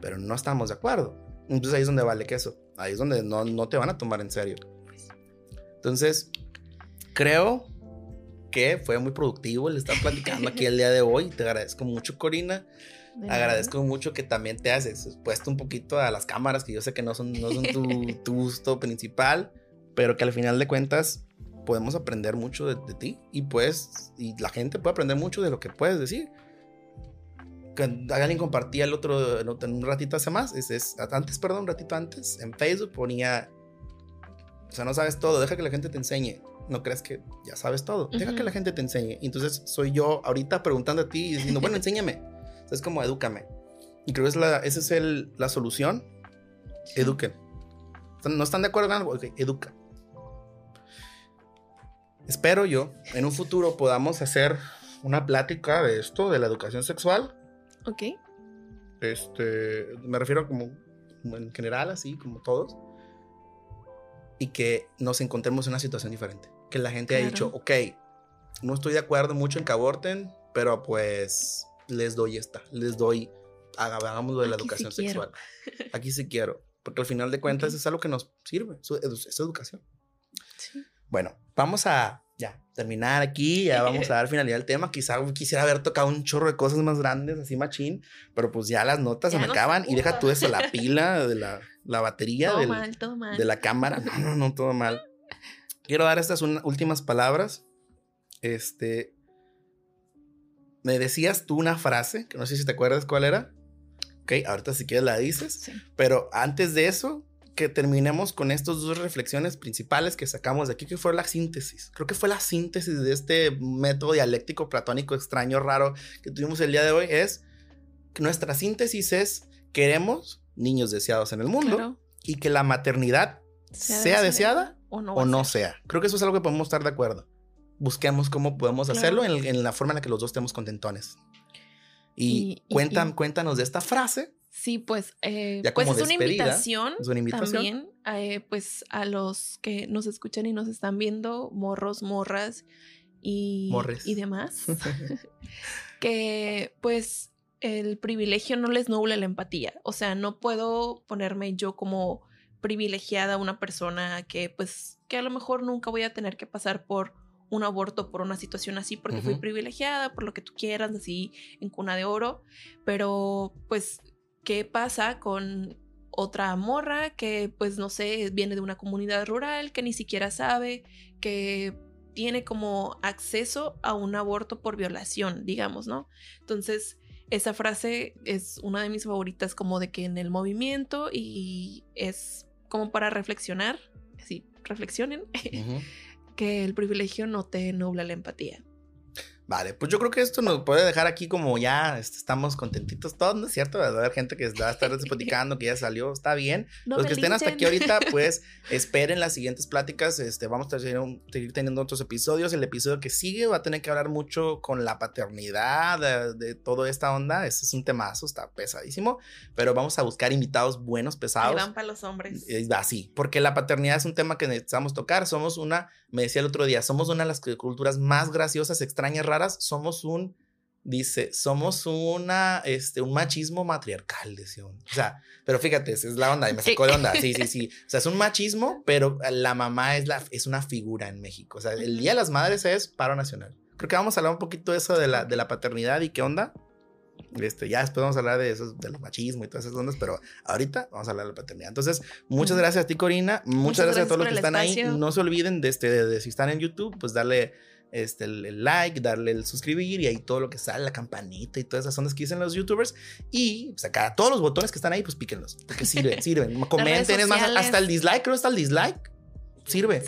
Pero no estamos de acuerdo. Entonces ahí es donde vale queso. Ahí es donde no, no te van a tomar en serio. Entonces, creo que fue muy productivo el estar platicando aquí el día de hoy. Te agradezco mucho, Corina. Agradezco mucho que también te has expuesto un poquito a las cámaras, que yo sé que no son, no son tu, gusto principal, pero que al final de cuentas podemos aprender mucho de, ti y pues, y la gente puede aprender mucho de lo que puedes decir. Que alguien compartía el otro, en un ratito hace más, es, es, antes, perdón, un ratito antes, en Facebook ponía, o sea, no sabes todo, deja que la gente te enseñe no crees que ya sabes todo. Deja que la gente te enseñe. Entonces soy yo ahorita preguntando a ti y diciendo, bueno, enséñame es como edúcame. Y creo que es la, esa es el, la solución. Eduquen. ¿No están de acuerdo en algo? Ok, educa. Espero yo en un futuro podamos hacer una plática de esto, de la educación sexual. Ok. Este, me refiero como en general, así como todos. Y que nos encontremos en una situación diferente. Que la gente haya dicho, ok, no estoy de acuerdo mucho en que aborten, pero pues les doy esta, les doy, hagamos lo de la educación sexual. Aquí sí quiero, porque al final de cuentas es algo que nos sirve, es educación. Bueno, vamos a ya terminar aquí, ya vamos a dar finalidad al tema. Quizá quisiera haber tocado un chorro de cosas más grandes, así machín, pero pues ya las notas se me acaban y deja tú eso, la pila de la, la batería de la cámara. No, no, no, todo mal. Quiero dar estas últimas palabras. Este, me decías tú una frase, que no sé si te acuerdas cuál era. Ok, ahorita si quieres la dices. Pero antes de eso, que terminemos con estas dos reflexiones principales que sacamos de aquí, que fue la síntesis. Creo que fue la síntesis de este método dialéctico platónico extraño, raro que tuvimos el día de hoy. Es que nuestra síntesis es queremos niños deseados en el mundo y que la maternidad sea, deseada, o no, o no sea. Creo que eso es algo que podemos estar de acuerdo busquemos cómo podemos hacerlo en, la forma en la que los dos estemos contentones. Y, cuéntanos de esta frase. Sí, pues, eh, pues es, una invitación es una invitación también eh, pues a los que nos escuchan y nos están viendo, morros, morras y, y demás, que pues el privilegio no les nubla la empatía. O sea, no puedo ponerme yo como privilegiada una persona que pues que a lo mejor nunca voy a tener que pasar por un aborto por una situación así porque fui privilegiada, por lo que tú quieras, así en cuna de oro, pero pues, ¿qué pasa con otra morra que pues no sé, viene de una comunidad rural que ni siquiera sabe que tiene como acceso a un aborto por violación, digamos, ¿no? Entonces, esa frase es una de mis favoritas como de que en el movimiento y es como para reflexionar, sí, reflexionen, que el privilegio no te nubla la empatía. Vale, pues yo creo que esto nos puede dejar aquí como ya este, estamos contentitos todos, ¿no es cierto? Va a haber gente que va a estar platicando que ya salió, está bien. Los que estén hasta aquí ahorita, pues esperen las siguientes pláticas. Este, vamos a seguir teniendo otros episodios. El episodio que sigue va a tener que hablar mucho con la paternidad, de, toda esta onda. Ese es un temazo, está pesadísimo. Pero vamos a buscar invitados buenos, pesados. van para los hombres. Así, porque la paternidad es un tema que necesitamos tocar. Somos una, me decía el otro día, somos una de las culturas más graciosas, extrañas, raras somos un, dice, somos una, este, un machismo matriarcal, decía O sea, pero fíjate, es la onda, y me sacó de onda, sí, sí, sí. O sea, es un machismo, pero la mamá es, la, es una figura en México. O sea, el Día de las Madres es paro nacional. Creo que vamos a hablar un poquito de eso de la, de la paternidad y qué onda. Este, ya después vamos a hablar de eso, del machismo y todas esas ondas, pero ahorita vamos a hablar de la paternidad. Entonces, muchas gracias a ti, Corina. Muchas, gracias, a todos los que están ahí. No se olviden de, este, de, si están en YouTube, pues darle este, el, like, darle el suscribir y ahí todo lo que sale, la campanita y todas esas ondas que dicen los youtubers. Y pues acá todos los botones que están ahí, pues píquenlos, porque sirven, sirven. Comenten, es más, hasta el dislike, creo hasta el dislike sirve.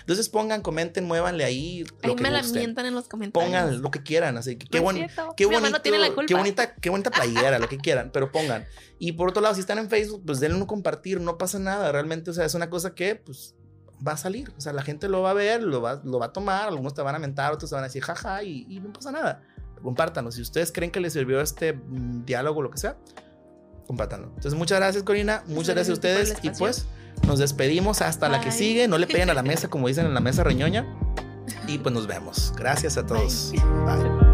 Entonces pongan, comenten, muévanle ahí. Lo ahí me la mientan en los comentarios. Pongan lo que quieran, así que qué, bueno qué bonito, qué bonita, qué bonita playera, lo que quieran, pero pongan. Y por otro lado, si están en Facebook, pues denle un compartir, no pasa nada, realmente, o sea, es una cosa que, pues, va a salir. O sea, la gente lo va a ver, lo va, lo va a tomar, algunos te van a mentar, otros te van a decir jaja y, y no pasa nada. Compártanlo. Si ustedes creen que les sirvió este mm, diálogo, lo que sea, compártanlo. Entonces, muchas gracias, Corina. Muchas, gracias, a ustedes. Y pues, nos despedimos hasta la que sigue. No le peguen a la mesa, como dicen en la mesa reñoña. Y pues nos vemos. Gracias a todos. Bye.